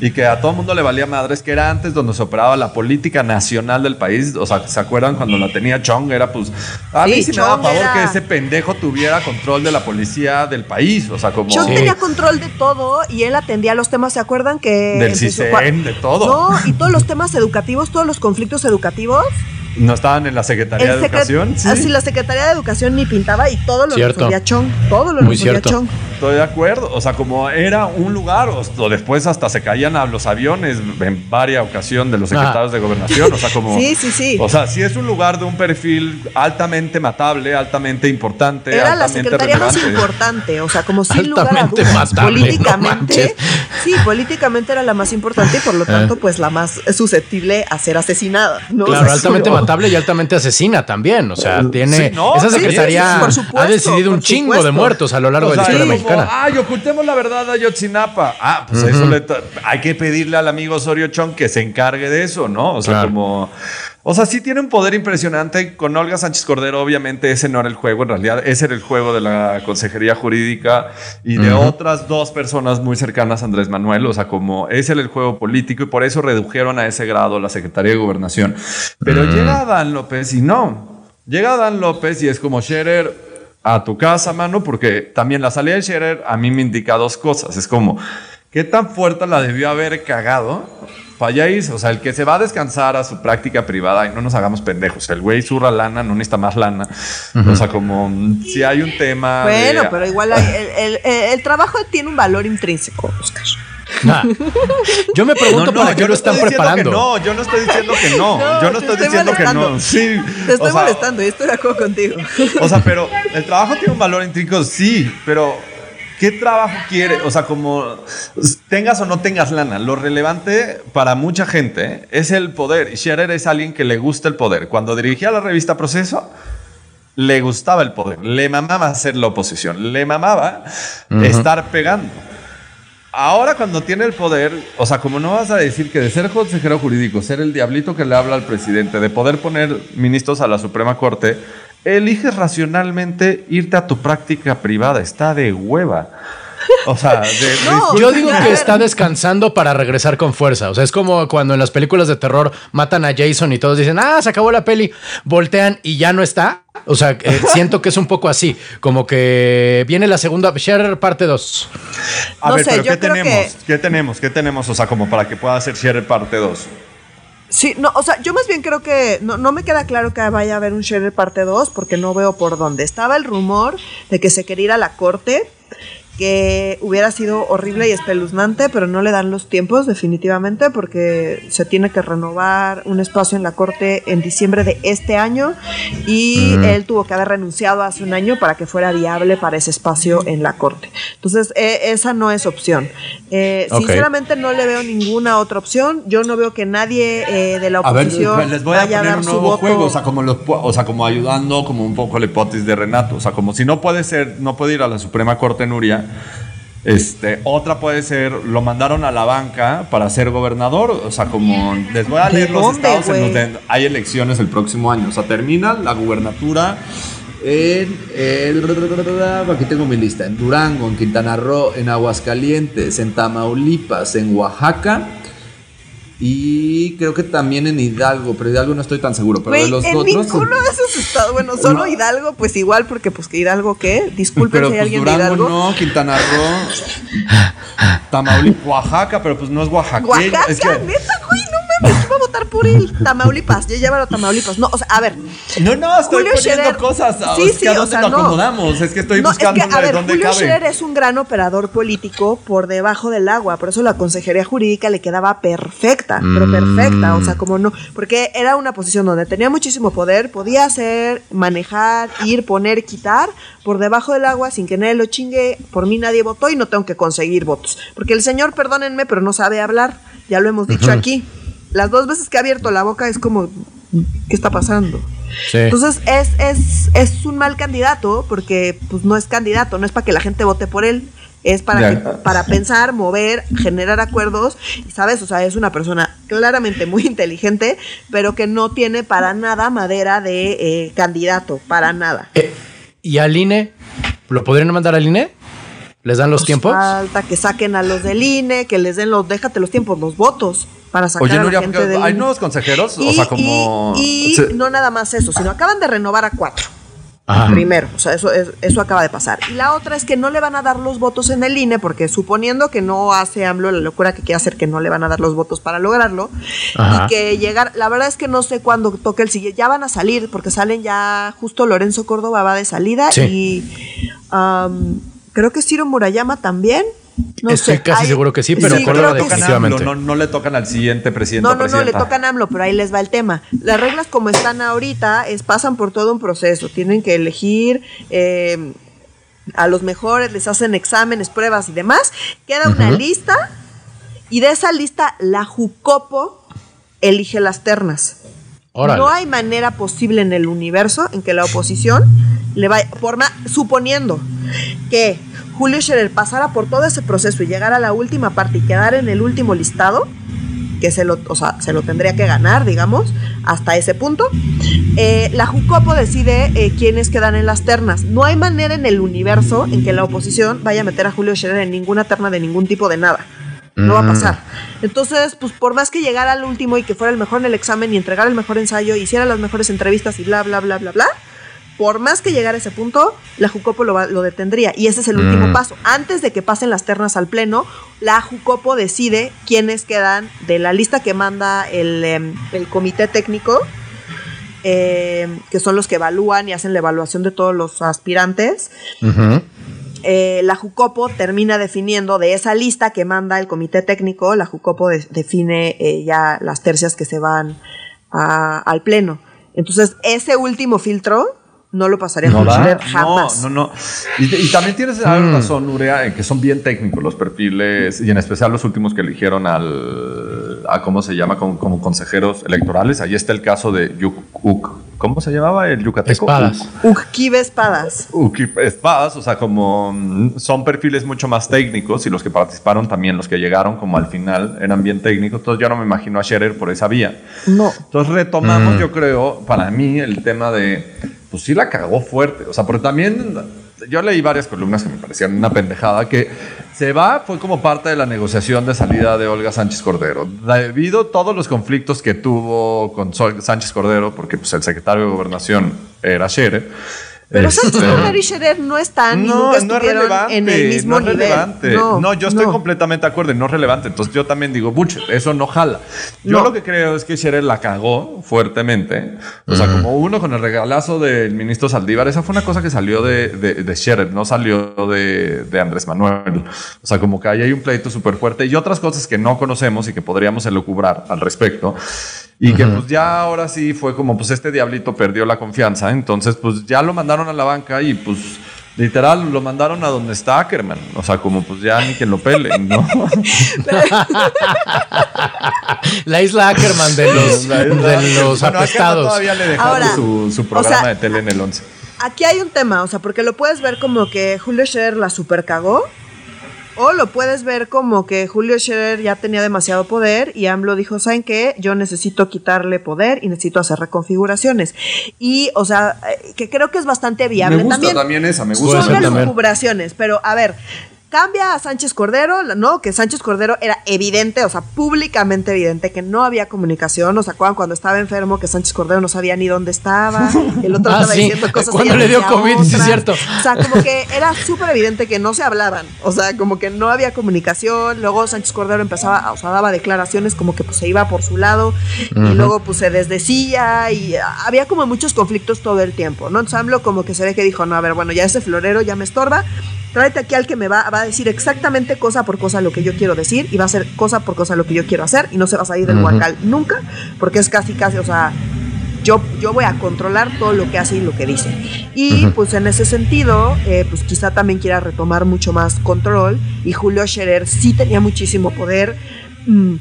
y que a todo el mundo le valía madres, que era antes donde se operaba la política nacional del país. O sea, ¿se acuerdan cuando la tenía Chong? Era pues, a mí Sí, sí me daba Chong favor era- que ese pendejo tuviera control de la policía del país. O sea, como... Yo Sí. tenía control de todo y él atendía los temas, ¿se acuerdan que Del CISEN, de todo. No, y todos los temas educativos, todos los conflictos educativos. ¿No estaban en la Secretaría de Educación? Así la Secretaría de Educación ni pintaba y todo lo Cierto. resolvía Chong, todo lo Muy resolvía cierto. Chong. estoy de acuerdo. O sea, como era un lugar, o, después hasta se caían a los aviones en varias ocasiones de los secretarios de gobernación. O sea, como. Sí, sí, sí. O sea, sí es un lugar de un perfil altamente matable, altamente importante. Era la altamente secretaría más importante, o sea, como sin lugar a Altamente dudas. matable, políticamente, no sí, políticamente era la más importante y por lo tanto, pues la más susceptible a ser asesinada. ¿no? Claro, O sea, altamente sí, y altamente asesina también. O sea, tiene. Sí, no, esa secretaría sí, por supuesto, ha decidido un chingo supuesto. de muertos a lo largo O de la sea, historia como, mexicana. Ay, ocultemos la verdad a Yotzinapa. Ah, pues eso le hay que pedirle al amigo Osorio Chong que se encargue de eso, ¿no? O sea, Claro. como. O sea, sí tiene un poder impresionante. Con Olga Sánchez Cordero, obviamente, ese no era el juego. En realidad, ese era el juego de la Consejería Jurídica y de otras dos personas muy cercanas a Andrés Manuel. O sea, como ese era el juego político y por eso redujeron a ese grado la Secretaría de Gobernación. Pero llega Dan López y no. Llega Dan López y es como Scherer a tu casa, mano, porque también la salida de Scherer a mí me indica dos cosas. Es como, ¿qué tan fuerte la debió haber cagado? Para allá irse? o sea, el que se va a descansar a su práctica privada y no nos hagamos pendejos. El güey zurra lana, no necesita más lana. O sea, como si hay un tema. Bueno, de- pero igual hay- el, el- el- el trabajo tiene un valor intrínseco, Oscar. Nah. Yo me pregunto para qué yo lo no están preparando. no, yo no estoy diciendo que no. No, yo no estoy, estoy diciendo que no. Sí. Te estoy o sea, molestando y estoy de acuerdo contigo. O sea, pero el trabajo tiene un valor intrínseco, sí, pero ¿qué trabajo quiere? O sea, como tengas o no tengas lana, lo relevante para mucha gente es el poder. Y Scherer es alguien que le gusta el poder. Cuando dirigía la revista Proceso, le gustaba el poder, le mamaba hacer la oposición, le mamaba estar pegando. Ahora cuando tiene el poder, o sea, como no vas a decir que de ser consejero jurídico, ser el diablito que le habla al presidente, de poder poner ministros a la Suprema Corte, eliges racionalmente irte a tu práctica privada. Está de hueva. O sea, de, No, Yo digo que está descansando para regresar con fuerza. O sea, es como cuando en las películas de terror matan a Jason y todos dicen, ah, se acabó la peli, voltean y ya no está. O sea, eh, siento que es un poco así, como que viene la segunda, Sharer parte 2. A No ver, sé, pero yo ¿qué tenemos? que- ¿Qué tenemos? ¿Qué tenemos? O sea, como para que pueda hacer cierre parte 2. Sí, no, o sea, yo más bien creo que no, no me queda claro que vaya a haber un Scherer parte 2 porque no veo por dónde. Estaba el rumor de que se quería ir a la corte, que hubiera sido horrible y espeluznante, pero no le dan los tiempos definitivamente porque se tiene que renovar un espacio en la corte en diciembre de este año y él tuvo que haber renunciado hace un año para que fuera viable para ese espacio en la corte. Entonces, eh, esa no es opción. Eh. Sinceramente no le veo ninguna otra opción. Yo no veo que nadie eh, de la A ver, oposición les voy a poner dar un nuevo juego, o sea, como los, o sea, como ayudando como un poco la hipótesis de Renato, o sea, como si no puede ser, no puede ir a la Suprema Corte Nuria, este, otra puede ser, lo mandaron a la banca para ser gobernador, o sea, como les voy a ¿De leer los dónde, estados en hay elecciones el próximo año, o sea, termina la gubernatura en el, aquí tengo mi lista, en Durango, en Quintana Roo, en Aguascalientes, en Tamaulipas, en Oaxaca. Y creo que también en Hidalgo, pero Hidalgo no estoy tan seguro. Pero Güey, de los en otros. ninguno de esos estados, bueno, solo No. Hidalgo, pues igual, porque pues que Hidalgo qué, disculpen pero si hay pues alguien de Durango Hidalgo. no, Quintana Roo, Tamaulipas, Oaxaca, pero pues no es Oaxaca. Oaxaca, Es que, neta, güey, no mames, iba a votar por él. Tamaulipas, ya llévalo a Tamaulipas. No, o sea, a ver. no, no, estoy Julio poniendo Scherer- cosas. Sí, es sí, que a o dónde sea, lo no. acomodamos. Es que estoy No, es buscando que, a ver, dónde Julio cabe. Scherer es un gran operador político por debajo del agua, por eso la consejería jurídica le quedaba perfecta, pero perfecta, o sea, como no, porque era una posición donde tenía muchísimo poder, podía hacer, manejar, ir, poner, quitar por debajo del agua sin que nadie lo chingue, por mí nadie votó y no tengo que conseguir votos, porque el señor, perdónenme, pero no sabe hablar, ya lo hemos dicho aquí. Las dos veces que ha abierto la boca es como, ¿qué está pasando? Sí. Entonces es, es, es un mal candidato porque pues no es candidato, no es para que la gente vote por él, es para, que- para pensar, mover, generar acuerdos, y sabes, o sea, es una persona claramente muy inteligente, pero que no tiene para nada madera de eh, candidato, para nada. Eh, ¿Y al INE? ¿Lo podrían mandar al INE? ¿Les dan los Pues tiempos? Falta que saquen a los del INE, que les den los, déjate los tiempos, los votos, para sacar Oye, a la Nuria, gente del hay INE. nuevos consejeros, o sea, como. Y, no nada más eso, sino acaban de renovar a cuatro. Ajá. Primero, o sea, eso, es- eso acaba de pasar. Y la otra es que no le van a dar los votos en el INE, porque suponiendo que no hace AMLO la locura que quiere hacer, que no le van a dar los votos para lograrlo, Ajá. y que llegar, la verdad es que no sé cuándo toque el siguiente, ya van a salir, porque salen ya, justo Lorenzo Córdoba va de salida Sí. y creo que Ciro Murayama también. No Estoy sé, casi hay- seguro que sí, pero Sí, creo que sí. definitivamente. No, no le tocan al siguiente presidente. No, no, no, le tocan a AMLO, pero ahí les va el tema. Las reglas como están ahorita es pasan por todo un proceso. Tienen que elegir eh, a los mejores, les hacen exámenes, pruebas y demás. Queda una lista y de esa lista la Jucopo elige las ternas. Órale. No hay manera posible en el universo en que la oposición le vaya, por ma- suponiendo que Julio Scherer pasara por todo ese proceso y llegara a la última parte y quedara en el último listado, que se lo, o sea, se lo tendría que ganar, digamos, hasta ese punto, eh, la Jucopo decide eh, quiénes quedan en las ternas. No hay manera en el universo en que la oposición vaya a meter a Julio Scherer en ninguna terna de ningún tipo de nada. No va a Mm. pasar. Entonces, pues por más que llegara al último y que fuera el mejor en el examen y entregara el mejor ensayo, hiciera las mejores entrevistas y bla, bla, bla, bla, bla, por más que llegara a ese punto, la Jucopo lo, va- lo detendría. Y ese es el último Mm. paso. Antes de que pasen las ternas al pleno, la Jucopo decide quiénes quedan de la lista que manda el, em, el comité técnico, em, que son los que evalúan y hacen la evaluación de todos los aspirantes eh, la Jucopo termina definiendo de esa lista que manda el comité técnico, la Jucopo de- define eh, ya las tercias que se van a- al pleno. Entonces, ese último filtro no lo pasaría No va, Scherer no, jamás. no, no. Y, y también tienes algo Mm. razón, Nuria, en que son bien técnicos los perfiles, y en especial los últimos que eligieron al, a cómo se llama, como, como consejeros electorales. Ahí está el caso de Yuk, Uk- ¿cómo se llamaba? El yucateco. Espadas. Ukkibe Espadas. Uki- Espadas, o sea, como mm, son perfiles mucho más técnicos y los que participaron también, los que llegaron como al final, eran bien técnicos. Entonces yo no me imagino a Scherer por esa vía. No. Entonces retomamos, Mm. yo creo, para mí el tema de, pues sí la cagó fuerte. O sea, pero también yo leí varias columnas que me parecían una pendejada, que se va, fue como parte de la negociación de salida de Olga Sánchez Cordero. Debido a todos los conflictos que tuvo con Sánchez Cordero, porque pues, el secretario de Gobernación era Scherer. Pero este, Sánchez Cordero y Scherer no están y nunca estuvieron en el mismo no es nivel. relevante. No, yo estoy no. completamente de acuerdo no es relevante. Entonces yo también digo, bullshit, eso no jala. Yo No. lo que creo es que Scherer la cagó fuertemente. O sea, como uno con el regalazo del ministro Saldívar, esa fue una cosa que salió de, de, de Scherer, no salió de, de Andrés Manuel. O sea, como que ahí hay un pleito súper fuerte y otras cosas que no conocemos y que podríamos elucubrar al respecto. Y que pues ya ahora sí fue como pues este diablito perdió la confianza. Entonces pues ya lo mandaron a la banca y pues literal lo mandaron a donde está Ackerman. O sea, como pues ya ni que lo peleen, ¿no? La isla Ackerman de los, de los Bueno, apestados. todavía le dejaron Ahora, su, su o programa sea, de tele en el 11. Aquí hay un tema, o sea, porque lo puedes ver como que Julio Scherer la super cagó. O lo puedes ver como que Julio Scherer ya tenía demasiado poder y AMLO dijo, ¿saben qué? Yo necesito quitarle poder y necesito hacer reconfiguraciones. Y, o sea, eh, que creo que es bastante viable Me gusta también. también, esa, me gusta. Son pero a ver, cambia a Sánchez Cordero, ¿no? Que Sánchez Cordero era evidente, o sea, públicamente evidente que no había comunicación. ¿Nos acuerdan cuando estaba enfermo que Sánchez Cordero no sabía ni dónde estaba? El otro Ah, estaba sí. diciendo cosas. Cuando le dio COVID, sí, otras. cierto. O sea, como que era súper evidente que no se hablaban. O sea, como que no había comunicación. Luego Sánchez Cordero empezaba, o sea, daba declaraciones como que pues se iba por su lado y luego pues se desdecía y ah, había como muchos conflictos todo el tiempo, ¿no? Entonces AMLO como que se ve que dijo, no, a ver, bueno, ya ese florero ya me estorba. Tráete aquí al que me va, va a decir exactamente cosa por cosa lo que yo quiero decir y va a hacer cosa por cosa lo que yo quiero hacer y no se va a salir del Ujú. huacal nunca porque es casi, casi, o sea, yo, yo voy a controlar todo lo que hace y lo que dice. Y Ujú. pues en ese sentido, eh, pues quizá también quiera retomar mucho más control. Y Julio Scherer sí tenía muchísimo poder. mm,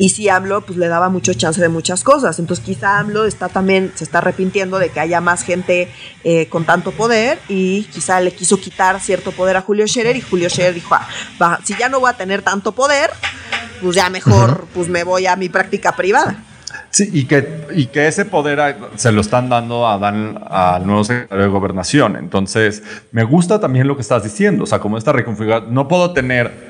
y si AMLO, pues le daba mucho chance de muchas cosas. Entonces quizá AMLO está también, se está arrepintiendo de que haya más gente eh, con tanto poder y quizá le quiso quitar cierto poder a Julio Scherer y Julio Scherer dijo, ah, va, si ya no voy a tener tanto poder, pues ya mejor, pues me voy a mi práctica privada. Sí, y que, y que ese poder se lo están dando a Dan, al nuevo secretario de gobernación. Entonces, me gusta también lo que estás diciendo. O sea, como esta reconfiguración, no puedo tener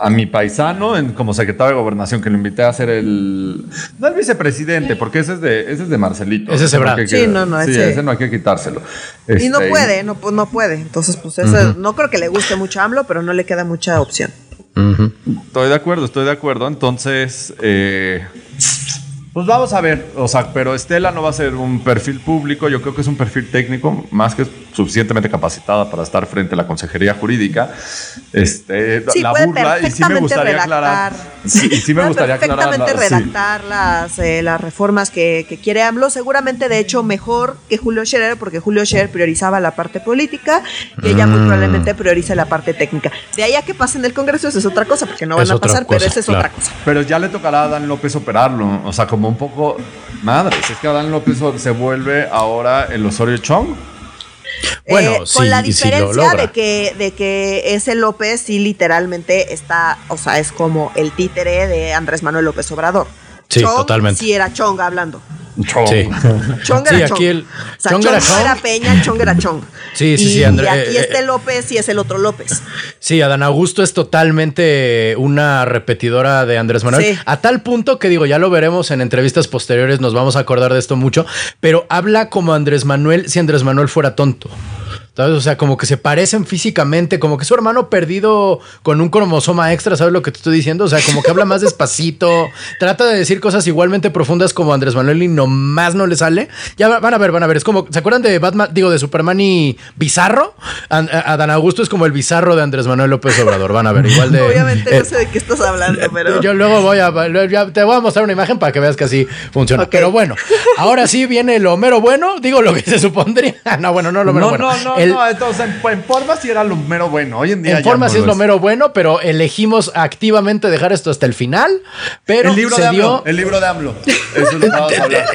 a mi paisano en- como secretario de gobernación, que lo invité a ser el. No el vicepresidente, porque ese es de, ese es de Marcelito. Ese es no Ebrard. que Sí, no, no, sí, ese- ese no hay que quitárselo. Y no Este, puede, no, no puede. Entonces, pues eso, no creo que le guste mucho a AMLO, pero no le queda mucha opción. Estoy de acuerdo, estoy de acuerdo. Entonces, eh, Pues vamos a ver, o sea, pero Estela no va a ser un perfil público, yo creo que es un perfil técnico más que suficientemente capacitada para estar frente a la consejería jurídica. Este, Sí, la puede burla y sí me perfectamente gustaría aclarar. redactar. Sí, sí me gustaría aclarar. perfectamente la- sí. redactar las, eh, las reformas que, que quiere AMLO, seguramente de hecho mejor que Julio Scherer, porque Julio Scherer priorizaba la parte política y ella Mm. muy probablemente prioriza la parte técnica. De ahí a que pase en el Congreso, eso es otra cosa, porque no van Es a pasar, pero esa es claro. otra cosa. Pero ya le tocará a Dan López operarlo. O sea, como un poco. Madre, es que Dan López se vuelve ahora el Osorio Chong. Bueno, Eh, sí, con la y si lo diferencia logra. de que de que ese López sí literalmente está, o sea, es como el títere de Andrés Manuel López Obrador. Sí, Chong totalmente. Sí era Chong hablando. Chong. Sí. Chong Sí, era Chong. aquí el- o sea, Chong Chong, era no Chong. era Peña, Chong era Chong. Sí, sí, y, sí, André- Y aquí eh, este eh, López y es el otro López. Sí, Adán Augusto es totalmente una repetidora de Andrés Manuel. Sí. A tal punto que digo, ya lo veremos en entrevistas posteriores, nos vamos a acordar de esto mucho, pero habla como Andrés Manuel si Andrés Manuel fuera tonto. ¿Sabes? O sea, como que se parecen físicamente, como que su hermano perdido con un cromosoma extra, ¿sabes lo que te estoy diciendo? O sea, como que habla más despacito, trata de decir cosas igualmente profundas como Andrés Manuel y nomás no le sale. Ya va- van a ver, van a ver. Es como, ¿se acuerdan de Batman, digo, de Superman y Bizarro? A- Adán Augusto es como el bizarro de Andrés Manuel López Obrador, van a ver, igual de... Obviamente eh, no sé de qué estás hablando, pero. yo luego voy a, ya te voy a mostrar una imagen para que veas que así funciona. Ok. Pero bueno, ahora sí viene lo mero bueno, digo lo que se supondría. No, bueno, no lo mero No, bueno. no, no, El- no. Entonces, en, en forma sí era lo mero bueno. Hoy en día. en ya forma no sí es lo mero bueno, pero elegimos activamente dejar esto hasta el final. Pero El libro se de dio. AMLO. El libro de AMLO. Eso es lo que vamos a hablar.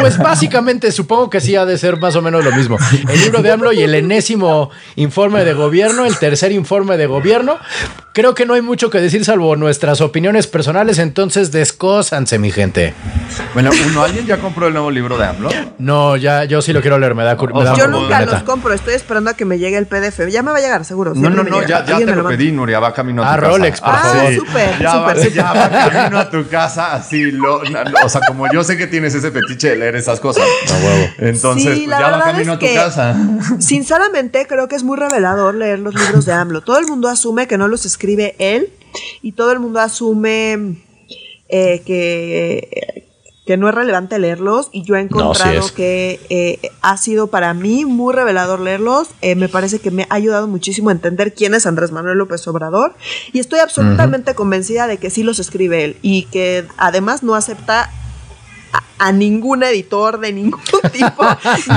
Pues básicamente supongo que sí ha de ser más o menos lo mismo. El libro de AMLO y el enésimo informe de gobierno, el tercer informe de gobierno. Creo que no hay mucho que decir salvo nuestras opiniones personales, entonces descósanse, mi gente. Bueno, uno, ¿alguien ya compró el nuevo libro de AMLO? No, ya yo sí lo quiero leer, me da, cur- me O da sea, Yo nunca los compro, estoy esperando a que me llegue el PDF. Ya me va a llegar, seguro. No, no, no, ya, ya te lo pedí, Nuria, va camino a tu Ah, casa. Rolex, por Ah, favor. súper, ya, va, súper, ya va camino a tu casa, así, lo, o sea, como yo sé que tienes ese fetiche de leer esas cosas. huevo. Entonces, Sí, pues la ya va camino es a tu casa. Sinceramente, creo que es muy revelador leer los libros de AMLO. Todo el mundo asume que no los escribe él y todo el mundo asume eh, que, que no es relevante leerlos. Y yo he encontrado es. que eh, ha sido para mí muy revelador leerlos. Eh, me parece que me ha ayudado muchísimo a entender quién es Andrés Manuel López Obrador. Y estoy absolutamente convencida de que sí los escribe él y que además no acepta a, ningún editor de ningún tipo,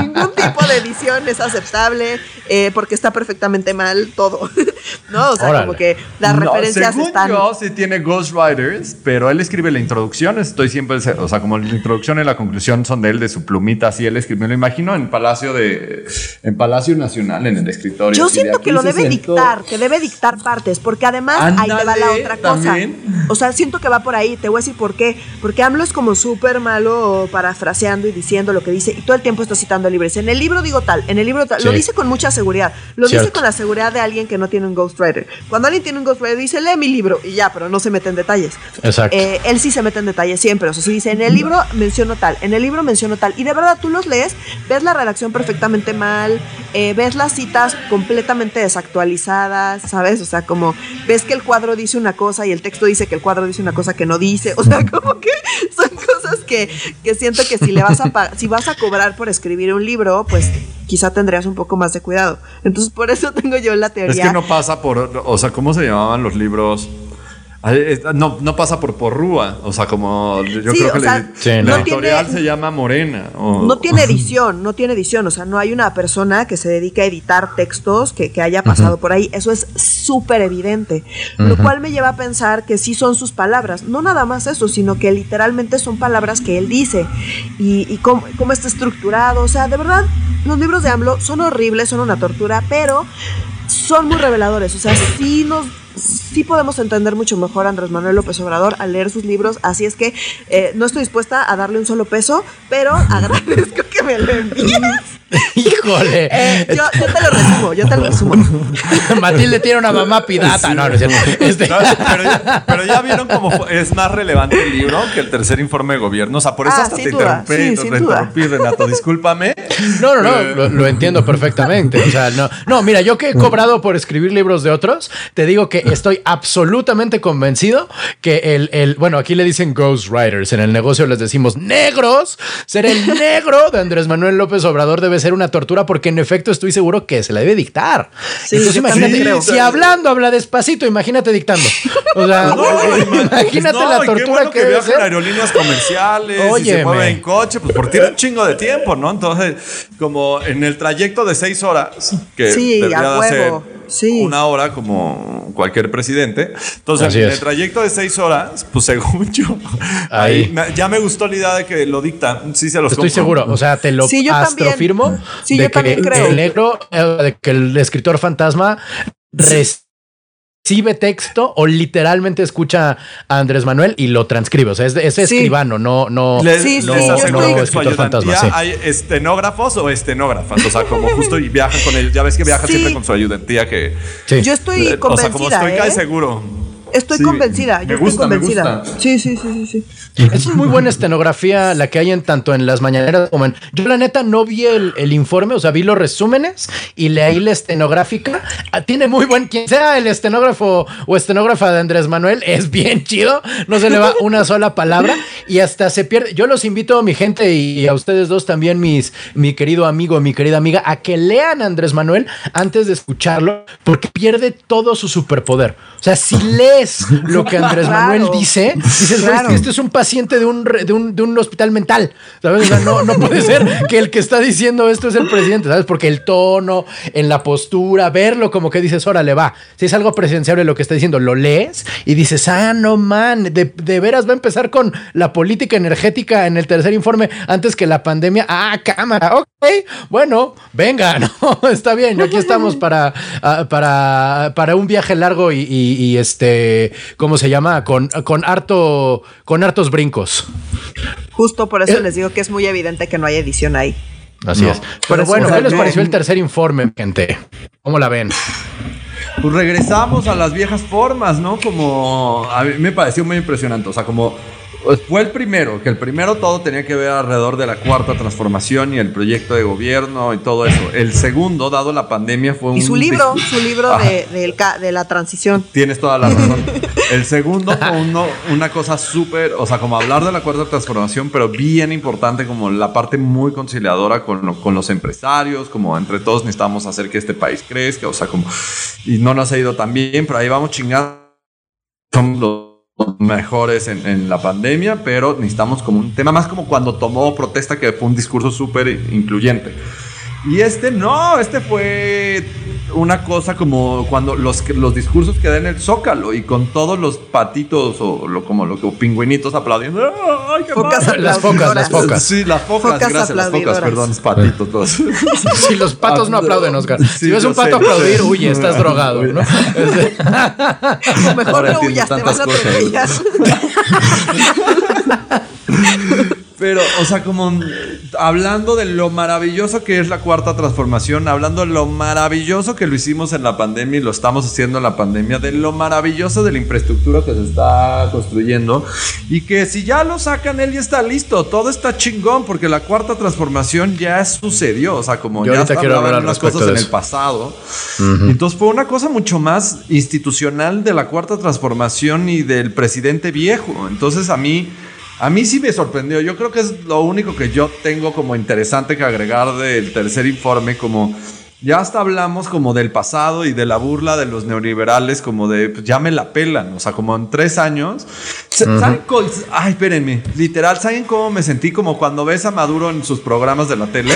ningún tipo de edición es aceptable eh, porque está perfectamente mal todo, ¿no? O sea, Órale. como que las No, referencias según están... yo, sí tiene ghostwriters, pero él escribe la introducción. Estoy siempre, o sea, como la introducción y la conclusión son de él, de su plumita, así él escribe. Me lo imagino en Palacio de, en Palacio Nacional, en el escritorio. Yo de siento que lo se debe sentó. dictar, que debe dictar partes, porque además ahí te va la otra cosa. también. O sea, siento que va por ahí, te voy a decir por qué. Porque AMLO es como súper malo parafraseando y diciendo lo que dice, y todo el tiempo está citando libros. En el libro digo tal, en el libro tal. Lo dice con mucha seguridad. Lo dice con la seguridad de alguien que no tiene un ghostwriter. Cuando alguien tiene un ghostwriter, dice, lee mi libro, y ya, pero no se mete en detalles. Exacto. Eh, él sí se mete en detalles siempre. O sea, si dice, en el libro menciono tal, en el libro menciono tal. Y de verdad tú los lees, ves la redacción perfectamente mal, eh, ves las citas completamente desactualizadas, ¿sabes? O sea, como ves que el cuadro dice una cosa y el texto dice que el cuadro dice una cosa que no dice. O sea, como que son cosas que, que siento que si le vas a si vas a cobrar por escribir un libro, pues quizá tendrías un poco más de cuidado. Entonces, por eso tengo yo la teoría. Es que no pasa por, o sea, ¿cómo se llamaban los libros? No, no pasa por porrúa, o sea, como yo Sí, creo o que sea, le- Sí, la no editorial tiene- se llama Morena. o- No tiene edición, no tiene edición, o sea, no hay una persona que se dedique a editar textos que, que haya pasado por ahí, eso es súper evidente, lo cual me lleva a pensar que sí son sus palabras, no nada más eso, sino que literalmente son palabras que él dice y, y cómo, cómo está estructurado, o sea, de verdad, los libros de AMLO son horribles, son una tortura, pero son muy reveladores, o sea, sí nos... Sí podemos entender mucho mejor a Andrés Manuel López Obrador al leer sus libros, así es que eh, no estoy dispuesta a darle un solo peso, pero agradezco que me lo envíes. Híjole. Eh, yo, yo te lo resumo, yo te lo resumo. Matilde tiene una mamá pirata. No, no es cierto. Este- No, pero, ya, pero ya vieron cómo fue- es más relevante el libro que el tercer informe de gobierno. O sea, por eso Ah, hasta te duda. interrumpí, Sí, te interrumpí. Renato. Discúlpame. No, no, no, Eh, lo, lo entiendo perfectamente. O sea, no, no, mira, yo que he cobrado por escribir libros de otros, te digo que estoy absolutamente convencido que el, el bueno, aquí le dicen ghostwriters, en el negocio les decimos negros, ser el negro de Andrés Manuel López Obrador debe ser una tortura porque en efecto estoy seguro que se la debe dictar. Sí, Entonces imagínate, creo. si hablando habla despacito, imagínate dictando. O sea, imagínate No, la y qué tortura bueno que, que debe viajan ser. aerolíneas comerciales y se mueven en coche, pues porque tiene un chingo de tiempo, ¿no? Entonces, como en el trayecto de seis horas, que Sí, debería a huevo. hacer Sí. una hora como cualquier presidente. Entonces, Así en es. el trayecto de seis horas, pues según yo, Ahí. ya me gustó la idea de que lo dicta. Sí se los Estoy compro. seguro, o sea, te lo Sí, yo también. Sí, de yo que también creo. el negro, eh, de que el escritor fantasma recibe texto o literalmente escucha a Andrés Manuel y lo transcribe. O sea, es, es Sí. escribano, no, no, Les, Sí, les sí, en su escritor fantasma. hay estenógrafos o estenógrafas. O sea, como justo y viajan con ellos. Ya ves que viajan Sí. siempre con su ayudantía que... Sí. Yo estoy eh, o sea, como convencida, estoy ¿eh? casi seguro. Estoy Sí, convencida, me yo gusta, estoy convencida. Sí, sí, sí, sí, sí. Es muy buena estenografía la que hay en tanto en las mañaneras como en. Yo, la neta, no vi el, el informe, o sea, vi los resúmenes y leí la estenográfica. Ah, Tiene muy buen. Quien sea el estenógrafo o estenógrafa de Andrés Manuel, es bien chido. No se le va una sola palabra y hasta se pierde. Yo los invito a mi gente y a ustedes dos también, mis, mi querido amigo, mi querida amiga, a que lean a Andrés Manuel antes de escucharlo, porque pierde todo su superpoder. O sea, si lo que Andrés Claro. Manuel dice, dices, Claro. este es un paciente de un, de un, de un hospital mental. ¿Sabes? O sea, no, no puede ser que el que está diciendo esto es el presidente, ¿sabes? Porque el tono, en la postura, verlo como que dices, órale, va. Si es algo presenciable lo que está diciendo, lo lees y dices, ah, no man, de, de veras va a empezar con la política energética en el tercer informe antes que la pandemia. Ah, cámara, ok. Bueno, venga, no, está bien. Aquí estamos para, ah, para, para un viaje largo y, y- y este, ¿cómo se llama? Con, con harto, con hartos brincos. Justo por eso Eh. les digo que es muy evidente que no hay edición ahí. Así No. es. Pero bueno, ¿qué les pareció el tercer informe, gente? ¿Cómo la ven? Pues regresamos a las viejas formas, ¿no? Como a mí me pareció muy impresionante. O sea, como fue el primero, que el primero todo tenía que ver alrededor de la cuarta transformación y el proyecto de gobierno y todo eso. El segundo, dado la pandemia, fue un. Y su libro, su libro de, de la transición. Tienes toda la razón. El segundo fue uno- una cosa súper, o sea, como hablar de la cuarta transformación, pero bien importante, como la parte muy conciliadora con, con los empresarios, como entre todos necesitamos hacer que este país crezca, o sea, como, y no nos ha ido tan bien, pero ahí vamos chingando. Somos los mejores en, la pandemia, pero necesitamos como un tema más como cuando tomó protesta, que fue un discurso súper incluyente. Y este no, este fue una cosa como cuando los, los discursos que da en el Zócalo y con todos los patitos o lo, como lo que o pingüinitos aplaudiendo. ¡Ay, qué Focas! Las focas, las focas. Sí, las focas, Focas gracias, las focas, perdón, es patitos todos. Si los patos no aplauden, Oscar. Sí, si ves un pato sé, aplaudir, uy, estás drogado, ¿no? Este, Mejor Ahora no huyas, te vas a atropellar. Pero, o sea, como mm, hablando de lo maravilloso que es la cuarta transformación, hablando de lo maravilloso que lo hicimos en la pandemia y lo estamos haciendo en la pandemia, de lo maravilloso de la infraestructura que se está construyendo y que si ya lo sacan, él ya está listo, todo está chingón porque la cuarta transformación ya sucedió, o sea, como Yo ya ahorita quiero hablar unas cosas en el pasado. Entonces fue una cosa mucho más institucional de la cuarta transformación y del presidente viejo. Entonces a mí, a mí sí me sorprendió. Yo creo que es lo único que yo tengo como interesante que agregar del tercer informe, como ya hasta hablamos como del pasado y de la burla de los neoliberales, como de pues, ya me la pelan, o sea, como en tres años. Sa- ¿Saben co- Ay, espérenme, literal, ¿saben cómo me sentí como cuando ves a Maduro en sus programas de la tele?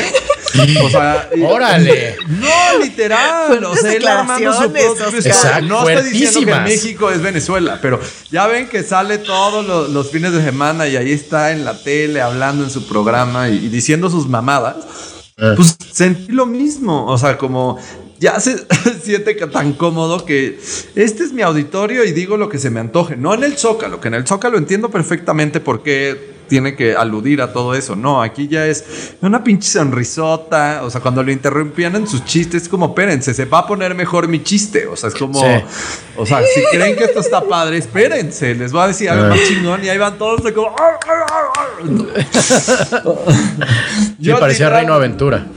O sea, Órale. no, literal. O sea, él armando su propio. Exacto, No estoy diciendo que. México es Venezuela, pero ya ven que sale todos los, los fines de semana y ahí está en la tele hablando en su programa y, y diciendo sus mamadas. Pues sentí lo mismo. O sea, como ya se siente tan cómodo que este es mi auditorio y digo lo que se me antoje. No en el Zócalo, que en el Zócalo entiendo perfectamente por qué tiene que aludir a todo eso. No, aquí ya es una pinche sonrisota. O sea, cuando lo interrumpían en sus chistes, es como, espérense, se va a poner mejor mi chiste. O sea, es como, o sea, si creen que esto está padre, espérense, les voy a decir algo más chingón y ahí van todos de como... Yo parecía Reino Aventura.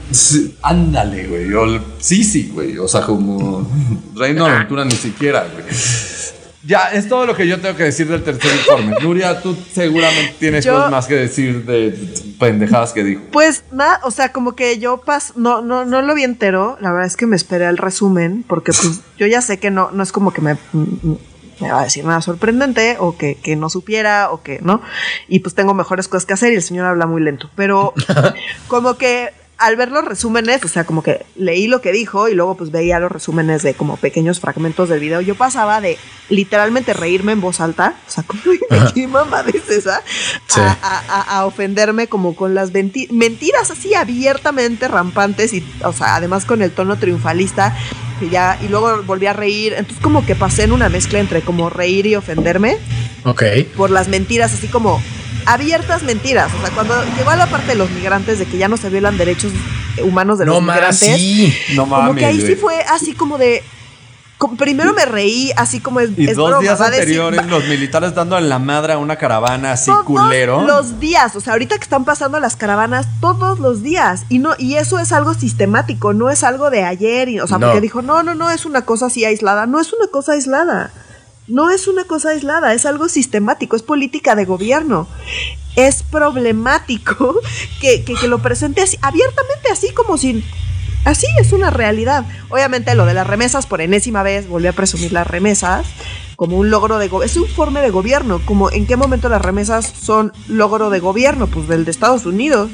ándale, güey. Sí, sí, güey. O sea, como Reino Aventura ni siquiera, güey. Ya, es todo lo que yo tengo que decir del tercer informe. Nuria, tú seguramente tienes cosas más que decir de pendejadas que dijo. Pues nada, o sea, como que yo pas no, no, no lo vi entero. La verdad es que me esperé al resumen, porque pues yo ya sé que no, no es como que me, me va a decir nada sorprendente, o que, que no supiera, o que, ¿no? Y pues tengo mejores cosas que hacer y el señor habla muy lento. Pero como que al ver los resúmenes, o sea, como que leí lo que dijo y luego pues veía los resúmenes de como pequeños fragmentos del video, yo pasaba de literalmente reírme en voz alta, o sea, como qué mamá es esa, a, ofenderme como con las mentiras así abiertamente rampantes y, o sea, además con el tono triunfalista que ya, y luego volví a reír, entonces como que pasé en una mezcla entre como reír y ofenderme. Ok. Por las mentiras, así como abiertas mentiras. O sea, cuando llegó a la parte de los migrantes, de que ya no se violan derechos humanos de los migrantes, sí. no mames, como que ahí sí fue así como de. primero me reí, así como es. Y dos días anteriores, los militares dando en la madre a una caravana así todos culero. Los días, o sea, ahorita que están pasando las caravanas, todos los días. Y no, y eso es algo sistemático, no es algo de ayer. Y, o sea, porque dijo, no, no, no, es una cosa así aislada. No es una cosa aislada. No es una cosa aislada, es algo sistemático, es política de gobierno. Es problemático que, que, lo presente así, abiertamente, así como si... Así es una realidad. Obviamente lo de las remesas, por enésima vez, volví a presumir las remesas como un logro de. Es un informe de gobierno, como en qué momento las remesas son logro de gobierno, pues del de Estados Unidos.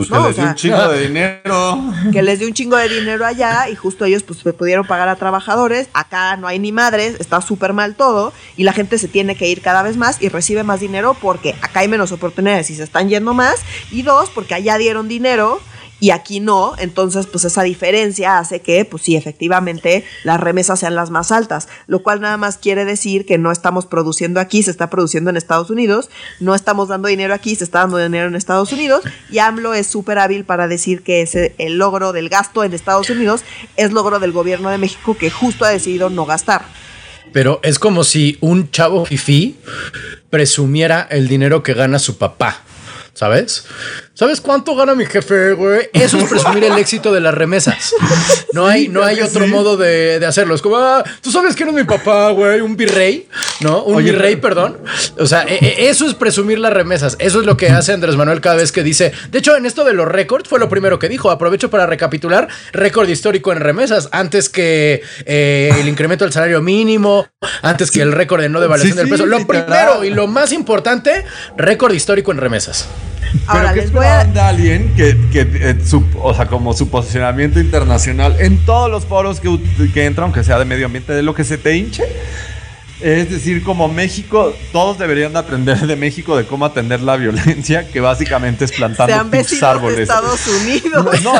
Pues que les dio un chingo de dinero. Que les dio un chingo de dinero allá y justo ellos pues pudieron pagar a trabajadores. Acá no hay ni madres, está súper mal todo y la gente se tiene que ir cada vez más y recibe más dinero porque acá hay menos oportunidades y se están yendo más. Y dos, porque allá dieron dinero y aquí no, entonces pues esa diferencia hace que pues sí, efectivamente las remesas sean las más altas, lo cual nada más quiere decir que no estamos produciendo aquí, se está produciendo en Estados Unidos, no estamos dando dinero aquí, se está dando dinero en Estados Unidos y AMLO es súper hábil para decir que ese, el logro del gasto en Estados Unidos es logro del gobierno de México que justo ha decidido no gastar. Pero es como si un chavo fifi presumiera el dinero que gana su papá. ¿Sabes? ¿Sabes cuánto gana mi jefe, güey? Eso es presumir el éxito de las remesas. No hay, no hay otro modo de, hacerlo. Es como, ah, tú sabes quién es mi papá, güey, un virrey, ¿no? Un virrey, perdón. O sea, e, e, eso es presumir las remesas. Eso es lo que hace Andrés Manuel cada vez que dice. De hecho, en esto de los récords fue lo primero que dijo. Aprovecho para recapitular: récord histórico en remesas. Antes que eh, el incremento del salario mínimo, antes que el récord de no devaluación del peso. Lo primero y lo más importante: récord histórico en remesas. Ahora les voy a alguien que, que eh, su, o sea, como su posicionamiento internacional en todos los foros que, que entra, aunque sea de medio ambiente, de lo que se te hinche. Es decir, como México, todos deberían de aprender de México de cómo atender la violencia, que básicamente es plantando árboles. De Estados Unidos. No,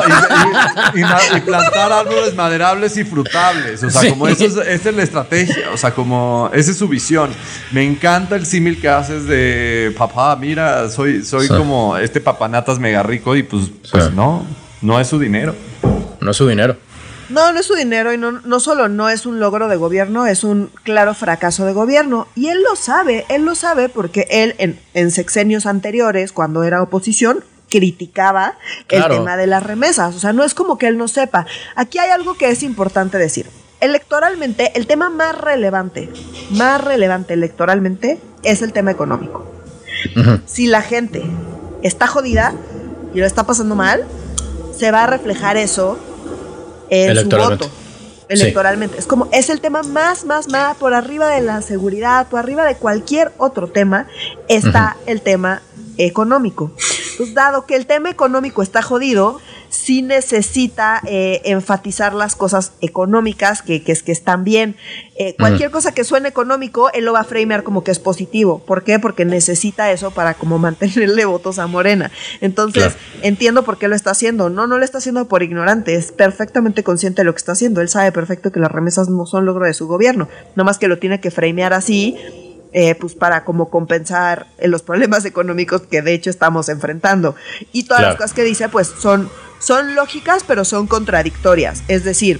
y, plantar árboles maderables y frutables. O sea, como eso es, esa es la estrategia. O sea, como esa es su visión. Me encanta el símil que haces de papá, mira, soy, soy como este papanatas mega rico y pues, pues no, no es su dinero. No es su dinero. No, no es su dinero y no, no solo no es un logro de gobierno, es un claro fracaso de gobierno. Y él lo sabe, él lo sabe porque él en, en sexenios anteriores, cuando era oposición, criticaba el tema de las remesas. O sea, no es como que él no sepa. Aquí hay algo que es importante decir. Electoralmente, el tema más relevante, más relevante electoralmente, es el tema económico. Si la gente está jodida y lo está pasando mal, se va a reflejar eso en su voto electoralmente. Es como, es el tema más, más, más por arriba de la seguridad, por arriba de cualquier otro tema, está el tema económico. Dado que el tema económico está jodido, sí necesita eh, enfatizar las cosas económicas que, que, que están bien. Eh, cualquier cosa que suene económico, él lo va a framear como que es positivo. ¿Por qué? Porque necesita eso para como mantenerle votos a Morena. Entonces, entiendo por qué lo está haciendo. No, no lo está haciendo por ignorante, es perfectamente consciente de lo que está haciendo. Él sabe perfecto que las remesas no son logro de su gobierno, no más que lo tiene que framear así eh, pues para como compensar eh, los problemas económicos que de hecho estamos enfrentando. Y todas las cosas que dice, pues son, son lógicas, pero son contradictorias. Es decir,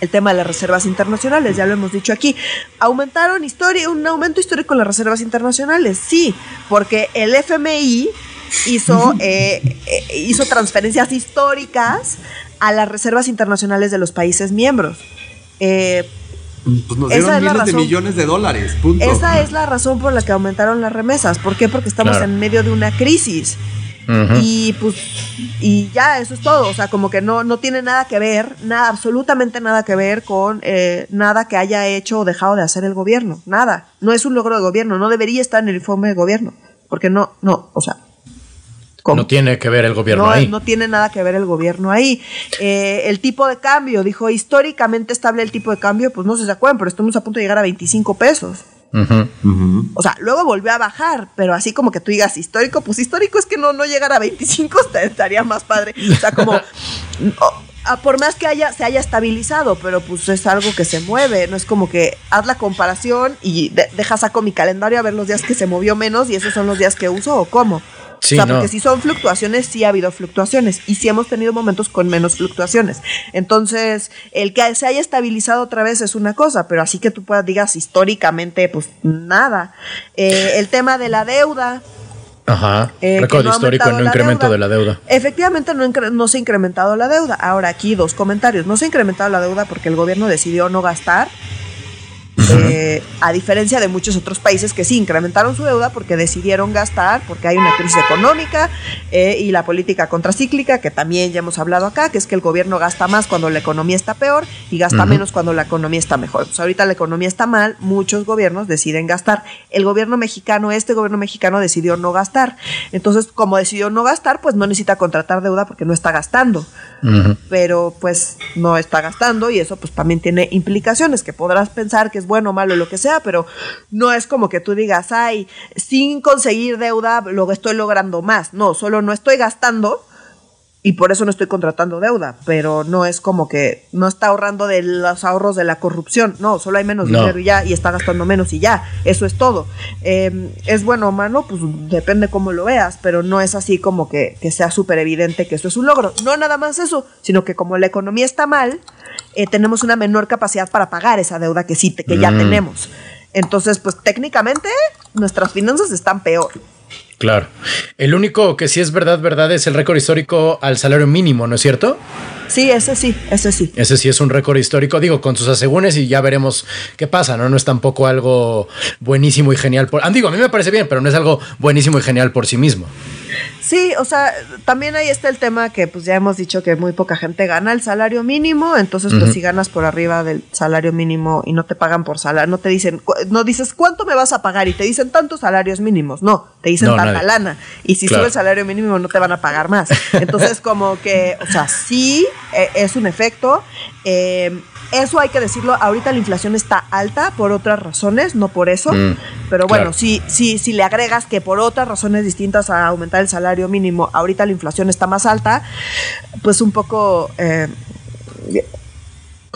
el tema de las reservas internacionales, ya lo hemos dicho aquí. ¿Aumentaron historia, un aumento histórico en las reservas internacionales? Sí, porque el FMI hizo, eh, hizo transferencias históricas a las reservas internacionales de los países miembros. Eh, pues nos dieron miles de millones de dólares. Esa es la razón por la que aumentaron las remesas. ¿Por qué? Porque estamos en medio de una crisis. Y pues, y ya, eso es todo. O sea, como que no, no tiene nada que ver, nada, absolutamente nada que ver con eh, nada que haya hecho o dejado de hacer el gobierno. Nada. No es un logro de gobierno. No debería estar en el informe de gobierno. Porque no, no, o sea, no tiene que ver el gobierno ahí. No tiene nada que ver el gobierno ahí. Eh, el tipo de cambio, dijo, históricamente estable el tipo de cambio, pues no se acuerdan, pero estamos a punto de llegar a 25 pesos. O sea, luego volvió a bajar, pero así como que tú digas histórico, pues histórico es que no, no llegar a 25 estaría más padre. O sea, como... por más que haya, se haya estabilizado, pero pues es algo que se mueve, no es como que haz la comparación y deja saco mi calendario a ver los días que se movió menos y esos son los días que uso o cómo o sea, porque si son fluctuaciones, sí ha habido fluctuaciones y sí hemos tenido momentos con menos fluctuaciones. Entonces, el que se haya estabilizado otra vez es una cosa, pero así que tú puedas digas históricamente, pues nada. Eh, el tema de la deuda. Ajá. Eh, Récord histórico en no incremento de la deuda. Efectivamente, no, no se ha incrementado la deuda. Ahora, aquí dos comentarios. No se ha incrementado la deuda porque el gobierno decidió no gastar eh, a diferencia de muchos otros países que sí incrementaron su deuda porque decidieron gastar, porque hay una crisis económica eh, y la política contracíclica, que también ya hemos hablado acá, que es que el gobierno gasta más cuando la economía está peor y gasta menos cuando la economía está mejor. Pues ahorita la economía está mal, muchos gobiernos deciden gastar. El gobierno mexicano, este gobierno mexicano decidió no gastar. Entonces, como decidió no gastar, pues no necesita contratar deuda porque no está gastando. Pero pues no está gastando y eso pues también tiene implicaciones que podrás pensar que es bueno, malo, lo que sea, pero no es como que tú digas, ay, sin conseguir deuda lo estoy logrando más. No, solo no estoy gastando y por eso no estoy contratando deuda, pero no es como que no está ahorrando de los ahorros de la corrupción, no, solo hay menos dinero y ya, y está gastando menos y ya, eso es todo. Em, ¿Es bueno o malo? Pues depende cómo lo veas, pero no es así como que, que sea súper evidente que eso es un logro. No nada más eso, sino que como la economía está mal, eh, tenemos una menor capacidad para pagar esa deuda que sí, que ya mm. tenemos. Entonces, pues técnicamente nuestras finanzas están peor. Claro. El único que sí es verdad, verdad, es el récord histórico al salario mínimo, ¿no es cierto? Sí, ese sí, ese sí. Ese sí es un récord histórico, digo, con sus asegúnes y ya veremos qué pasa, ¿no? No es tampoco algo buenísimo y genial por... Ah, digo, a mí me parece bien, pero no es algo buenísimo y genial por sí mismo. Sí, o sea, también ahí está el tema que pues ya hemos dicho que muy poca gente gana el salario mínimo, entonces pues si ganas por arriba del salario mínimo y no te pagan por salario, no te dicen, no dices cuánto me vas a pagar y te dicen tantos salarios mínimos, no, te dicen tanta lana y si sube el salario mínimo no te van a pagar más. Entonces como que, o sea, sí eh, es un efecto. Eh, eso hay que decirlo, ahorita la inflación está alta por otras razones, no por eso, mm, pero bueno, si, si, si le agregas que por otras razones distintas a aumentar el salario mínimo, ahorita la inflación está más alta, pues un poco... Eh,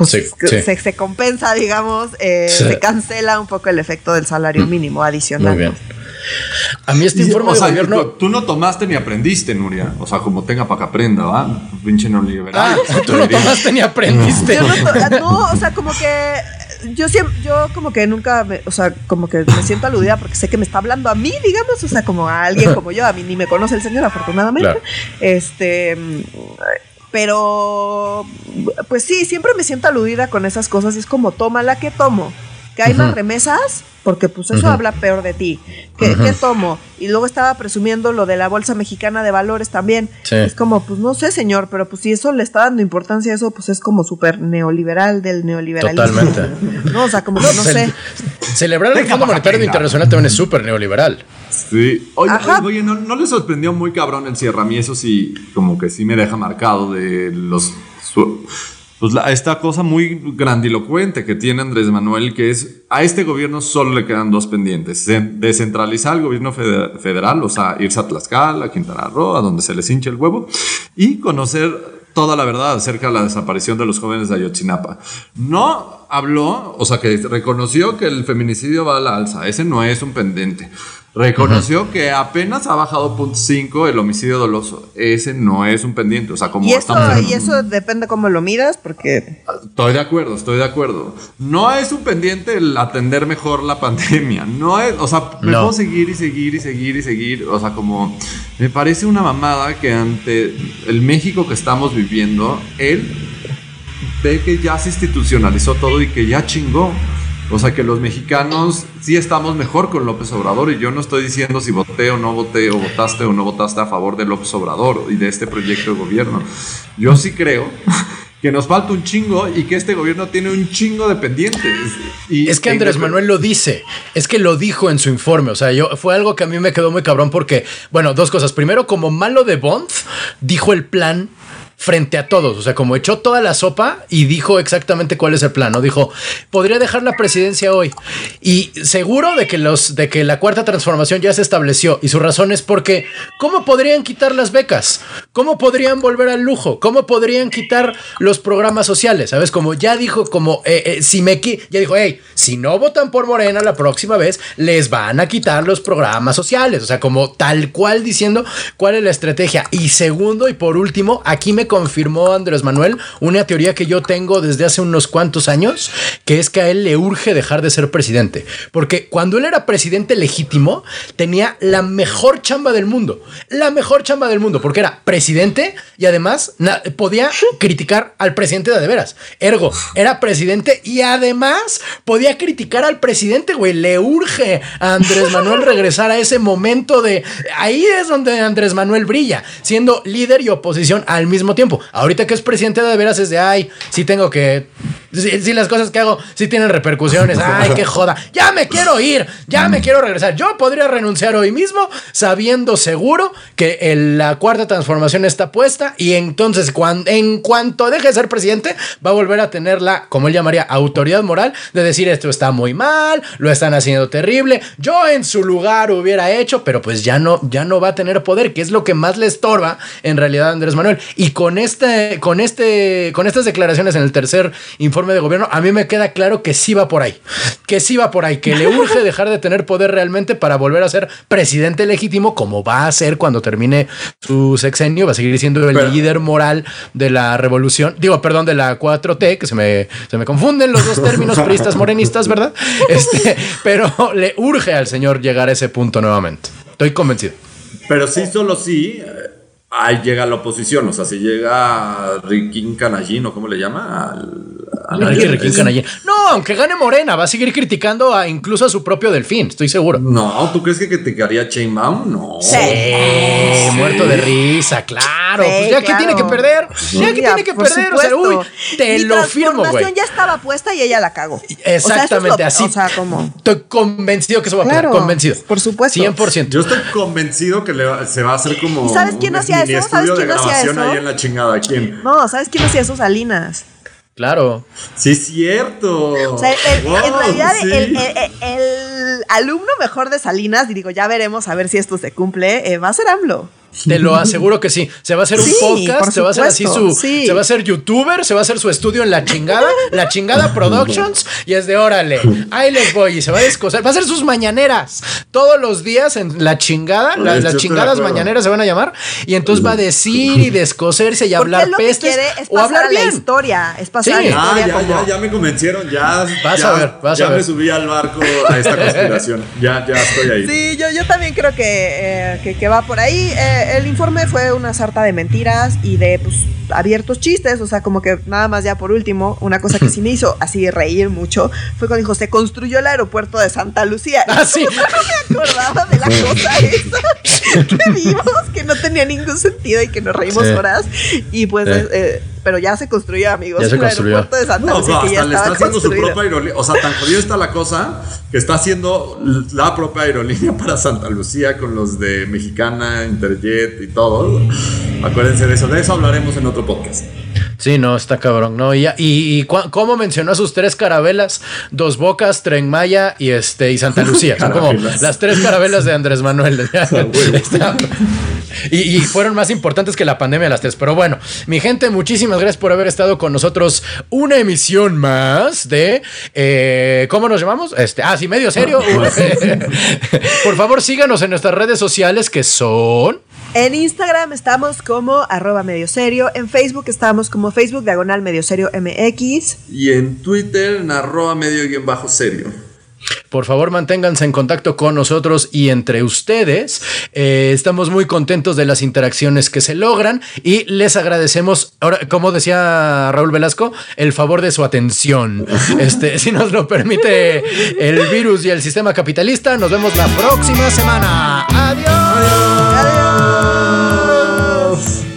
se, compensa, digamos, eh, se cancela un poco el efecto del salario mm. mínimo adicional. Muy bien. A mí este informe de gobierno... Tú no tomaste ni aprendiste, Nuria. O sea, como tenga para que aprenda, ¿va? Pinche neoliberal. Ah, tú no tomaste ni aprendiste. no, o sea, como que yo siempre, yo como que nunca, me, o sea, como que me siento aludida porque sé que me está hablando a mí, digamos, o sea, como a alguien como yo, a mí ni me conoce el señor, afortunadamente. Este, pero, pues sí, siempre me siento aludida con esas cosas y es como, toma la que tomo que hay más remesas, porque pues eso habla peor de ti. ¿Qué, tomo? Y luego estaba presumiendo lo de la Bolsa Mexicana de Valores también. Es como, pues no sé, señor, pero pues si eso le está dando importancia a eso, pues es como súper neoliberal del neoliberalismo. Totalmente. no, o sea, como que no sé. Celebrar el Fondo Monetario Internacional también es súper neoliberal. Sí. Oye, oye ¿no, ¿no, le sorprendió muy cabrón el cierre? A mí eso sí, como que sí me deja marcado de los pues esta cosa muy grandilocuente que tiene Andrés Manuel, que es a este gobierno solo le quedan dos pendientes, descentralizar el gobierno federal, o sea, irse a Tlaxcala, a Quintana Roo, a donde se les hinche el huevo, y conocer toda la verdad acerca de la desaparición de los jóvenes de Ayotzinapa. No habló, o sea, que reconoció que el feminicidio va a la alza. Ese no es un pendiente. Reconoció que apenas ha bajado 0.5 el homicidio doloso. Ese no es un pendiente. O sea, como Y eso, estamos y eso depende cómo lo midas, porque Estoy de acuerdo, estoy de acuerdo. No es un pendiente el atender mejor la pandemia. No es, o sea, me No. puedo seguir y seguir y seguir y seguir. O sea, como me parece una mamada que ante el México que estamos viviendo, él ve que ya se institucionalizó todo y que ya chingó. O sea, que los mexicanos sí estamos mejor con López Obrador y yo no estoy diciendo si voté o no voté o votaste o no votaste a favor de López Obrador y de este proyecto de gobierno. Yo sí creo que nos falta un chingo y que este gobierno tiene un chingo de pendientes. Y Es que Andrés Manuel lo dice, es que lo dijo en su informe, o sea, yo fue algo que a mí me quedó muy cabrón porque, bueno, dos cosas. Primero, como malo de Bond, dijo el plan frente a todos, o sea, como echó toda la sopa y dijo exactamente cuál es el plan, ¿no? Dijo, podría dejar la presidencia hoy y seguro de que los de que la cuarta transformación ya se estableció y su razón es porque ¿cómo podrían quitar las becas? ¿Cómo podrían volver al lujo? ¿Cómo podrían quitar los programas sociales? ¿Sabes? Como ya dijo como eh, eh, si me ya dijo, hey, si no votan por Morena la próxima vez les van a quitar los programas sociales, o sea, como tal cual diciendo cuál es la estrategia. Y segundo y por último, aquí me confirmó Andrés Manuel una teoría que yo tengo desde hace unos cuantos años, que es que a él le urge dejar de ser presidente. Porque cuando él era presidente legítimo, tenía la mejor chamba del mundo. La mejor chamba del mundo, porque era presidente y además podía criticar al presidente de, de veras. Ergo, era presidente y además podía criticar al presidente, güey. Le urge a Andrés Manuel regresar a ese momento de... Ahí es donde Andrés Manuel brilla, siendo líder y oposición al mismo tiempo. Ahorita que es presidente de veras es de, ay, sí tengo que... Si, si las cosas que hago sí tienen repercusiones, ay, qué joda. Ya me quiero ir, ya me quiero regresar. Yo podría renunciar hoy mismo sabiendo seguro que el- la cuarta transformación está puesta y entonces cuan- en cuanto deje de ser presidente va a volver a tener la, como él llamaría, autoridad moral de decir esto está muy mal, lo están haciendo terrible. Yo en su lugar hubiera hecho, pero pues ya no, ya no va a tener poder, que es lo que más le estorba en realidad a Andrés Manuel. Y con este, con este, con estas declaraciones en el tercer informe de gobierno, a mí me queda claro que sí va por ahí, que sí va por ahí, que le urge dejar de tener poder realmente para volver a ser presidente legítimo, como va a ser cuando termine su sexenio, va a seguir siendo el Pero- líder moral de la revolución, digo, perdón, de la 4T, que se me, se me confunden los dos términos priistas morenistas, ¿verdad? Este, pero le urge al señor llegar a ese punto nuevamente. Estoy convencido. Pero sí, solo sí. Ahí llega la oposición, o sea, si llega Riquín Canallín o cómo le llama, al, Canallín. No, aunque gane Morena, va a seguir criticando a, incluso a su propio delfín, estoy seguro. No, ¿tú crees que criticaría Chainbaum? No. Sí. Muerto de risa, claro. Sí, pues ya que tiene que perder, ya que tiene que perder. O sea, uy, te Mi lo firmo, güey. transformación ya estaba puesta y ella la cagó. Exactamente, o sea, eso así. es lo- O sea, como. Estoy convencido que eso va a Claro, pasar, convencido. por supuesto. 100%. Yo estoy convencido que le va- se va a hacer como. ¿Y sabes quién hacía eso? ¿Sabes quién hacía eso? ahí en la chingada. ¿Quién? No, ¿sabes quién hacía eso? Salinas. Claro. Sí, es cierto. O sea, el- Wow, en realidad, sí. el, el- el- el alumno mejor de Salinas, y digo, ya veremos a ver si esto se cumple, eh, va a ser AMLO. Te lo aseguro que sí. Se va a hacer un podcast, se va a hacer así su. sí. Se va a hacer youtuber, se va a hacer su estudio en la chingada, la chingada Productions, y es de órale, ahí les voy, y se va a descoser. Va a hacer sus mañaneras todos los días en la chingada, las chingadas mañaneras se van a llamar, y entonces va a decir y descoserse y hablar pestes quiere es o hablar a la bien. historia. Es pasar Sí. la Ah, historia ya, como. ya, ya me convencieron. Ya, Vas ya, a ver, vas ya a ver. me subí al barco a esta conspiración. ya, ya estoy ahí. Sí, yo, yo también creo que, eh, que, que va por ahí. Eh, el informe fue una sarta de mentiras y de pues, abiertos chistes. O sea, como que nada más ya por último, una cosa que sí me hizo así reír mucho fue cuando dijo, se construyó el aeropuerto de Santa Lucía. Ah, sí. No me acordaba de la cosa esa que vimos, que no tenía ningún sentido y que nos reímos Sí. horas. Y pues, Sí. eh, pero ya se construyó, amigos. Ya se el construyó. aeropuerto de Santa No, Lucía no, que ya hasta le está haciendo su propia aerolínea. O sea, tan jodido está la cosa que está haciendo la propia aerolínea para Santa Lucía con los de Mexicana, Interjet y todo. Acuérdense de eso. De eso hablaremos en otro podcast. Sí, no, está cabrón, ¿no? Y, y, cómo mencionó a sus tres carabelas, Dos Bocas, Tren Maya y este y Santa Lucía. Son como las tres carabelas de Andrés Manuel. Está- y, fueron más importantes que la pandemia las tres. Pero bueno, mi gente, muchísimas gracias por haber estado con nosotros una emisión más de eh, ¿cómo nos llamamos? Este, ah, sí, medio serio. por favor, síganos en nuestras redes sociales que son en Instagram estamos como arroba medio serio. En Facebook estamos como Facebook diagonal medio serio MX. Y en Twitter en arroba medio guion bajo serio. Por favor, manténganse en contacto con nosotros y entre ustedes. Eh, estamos muy contentos de las interacciones que se logran y les agradecemos, ahora, como decía Raúl Velasco, el favor de su atención. Este, si nos lo permite el virus y el sistema capitalista, nos vemos la próxima semana. Adiós. Adiós.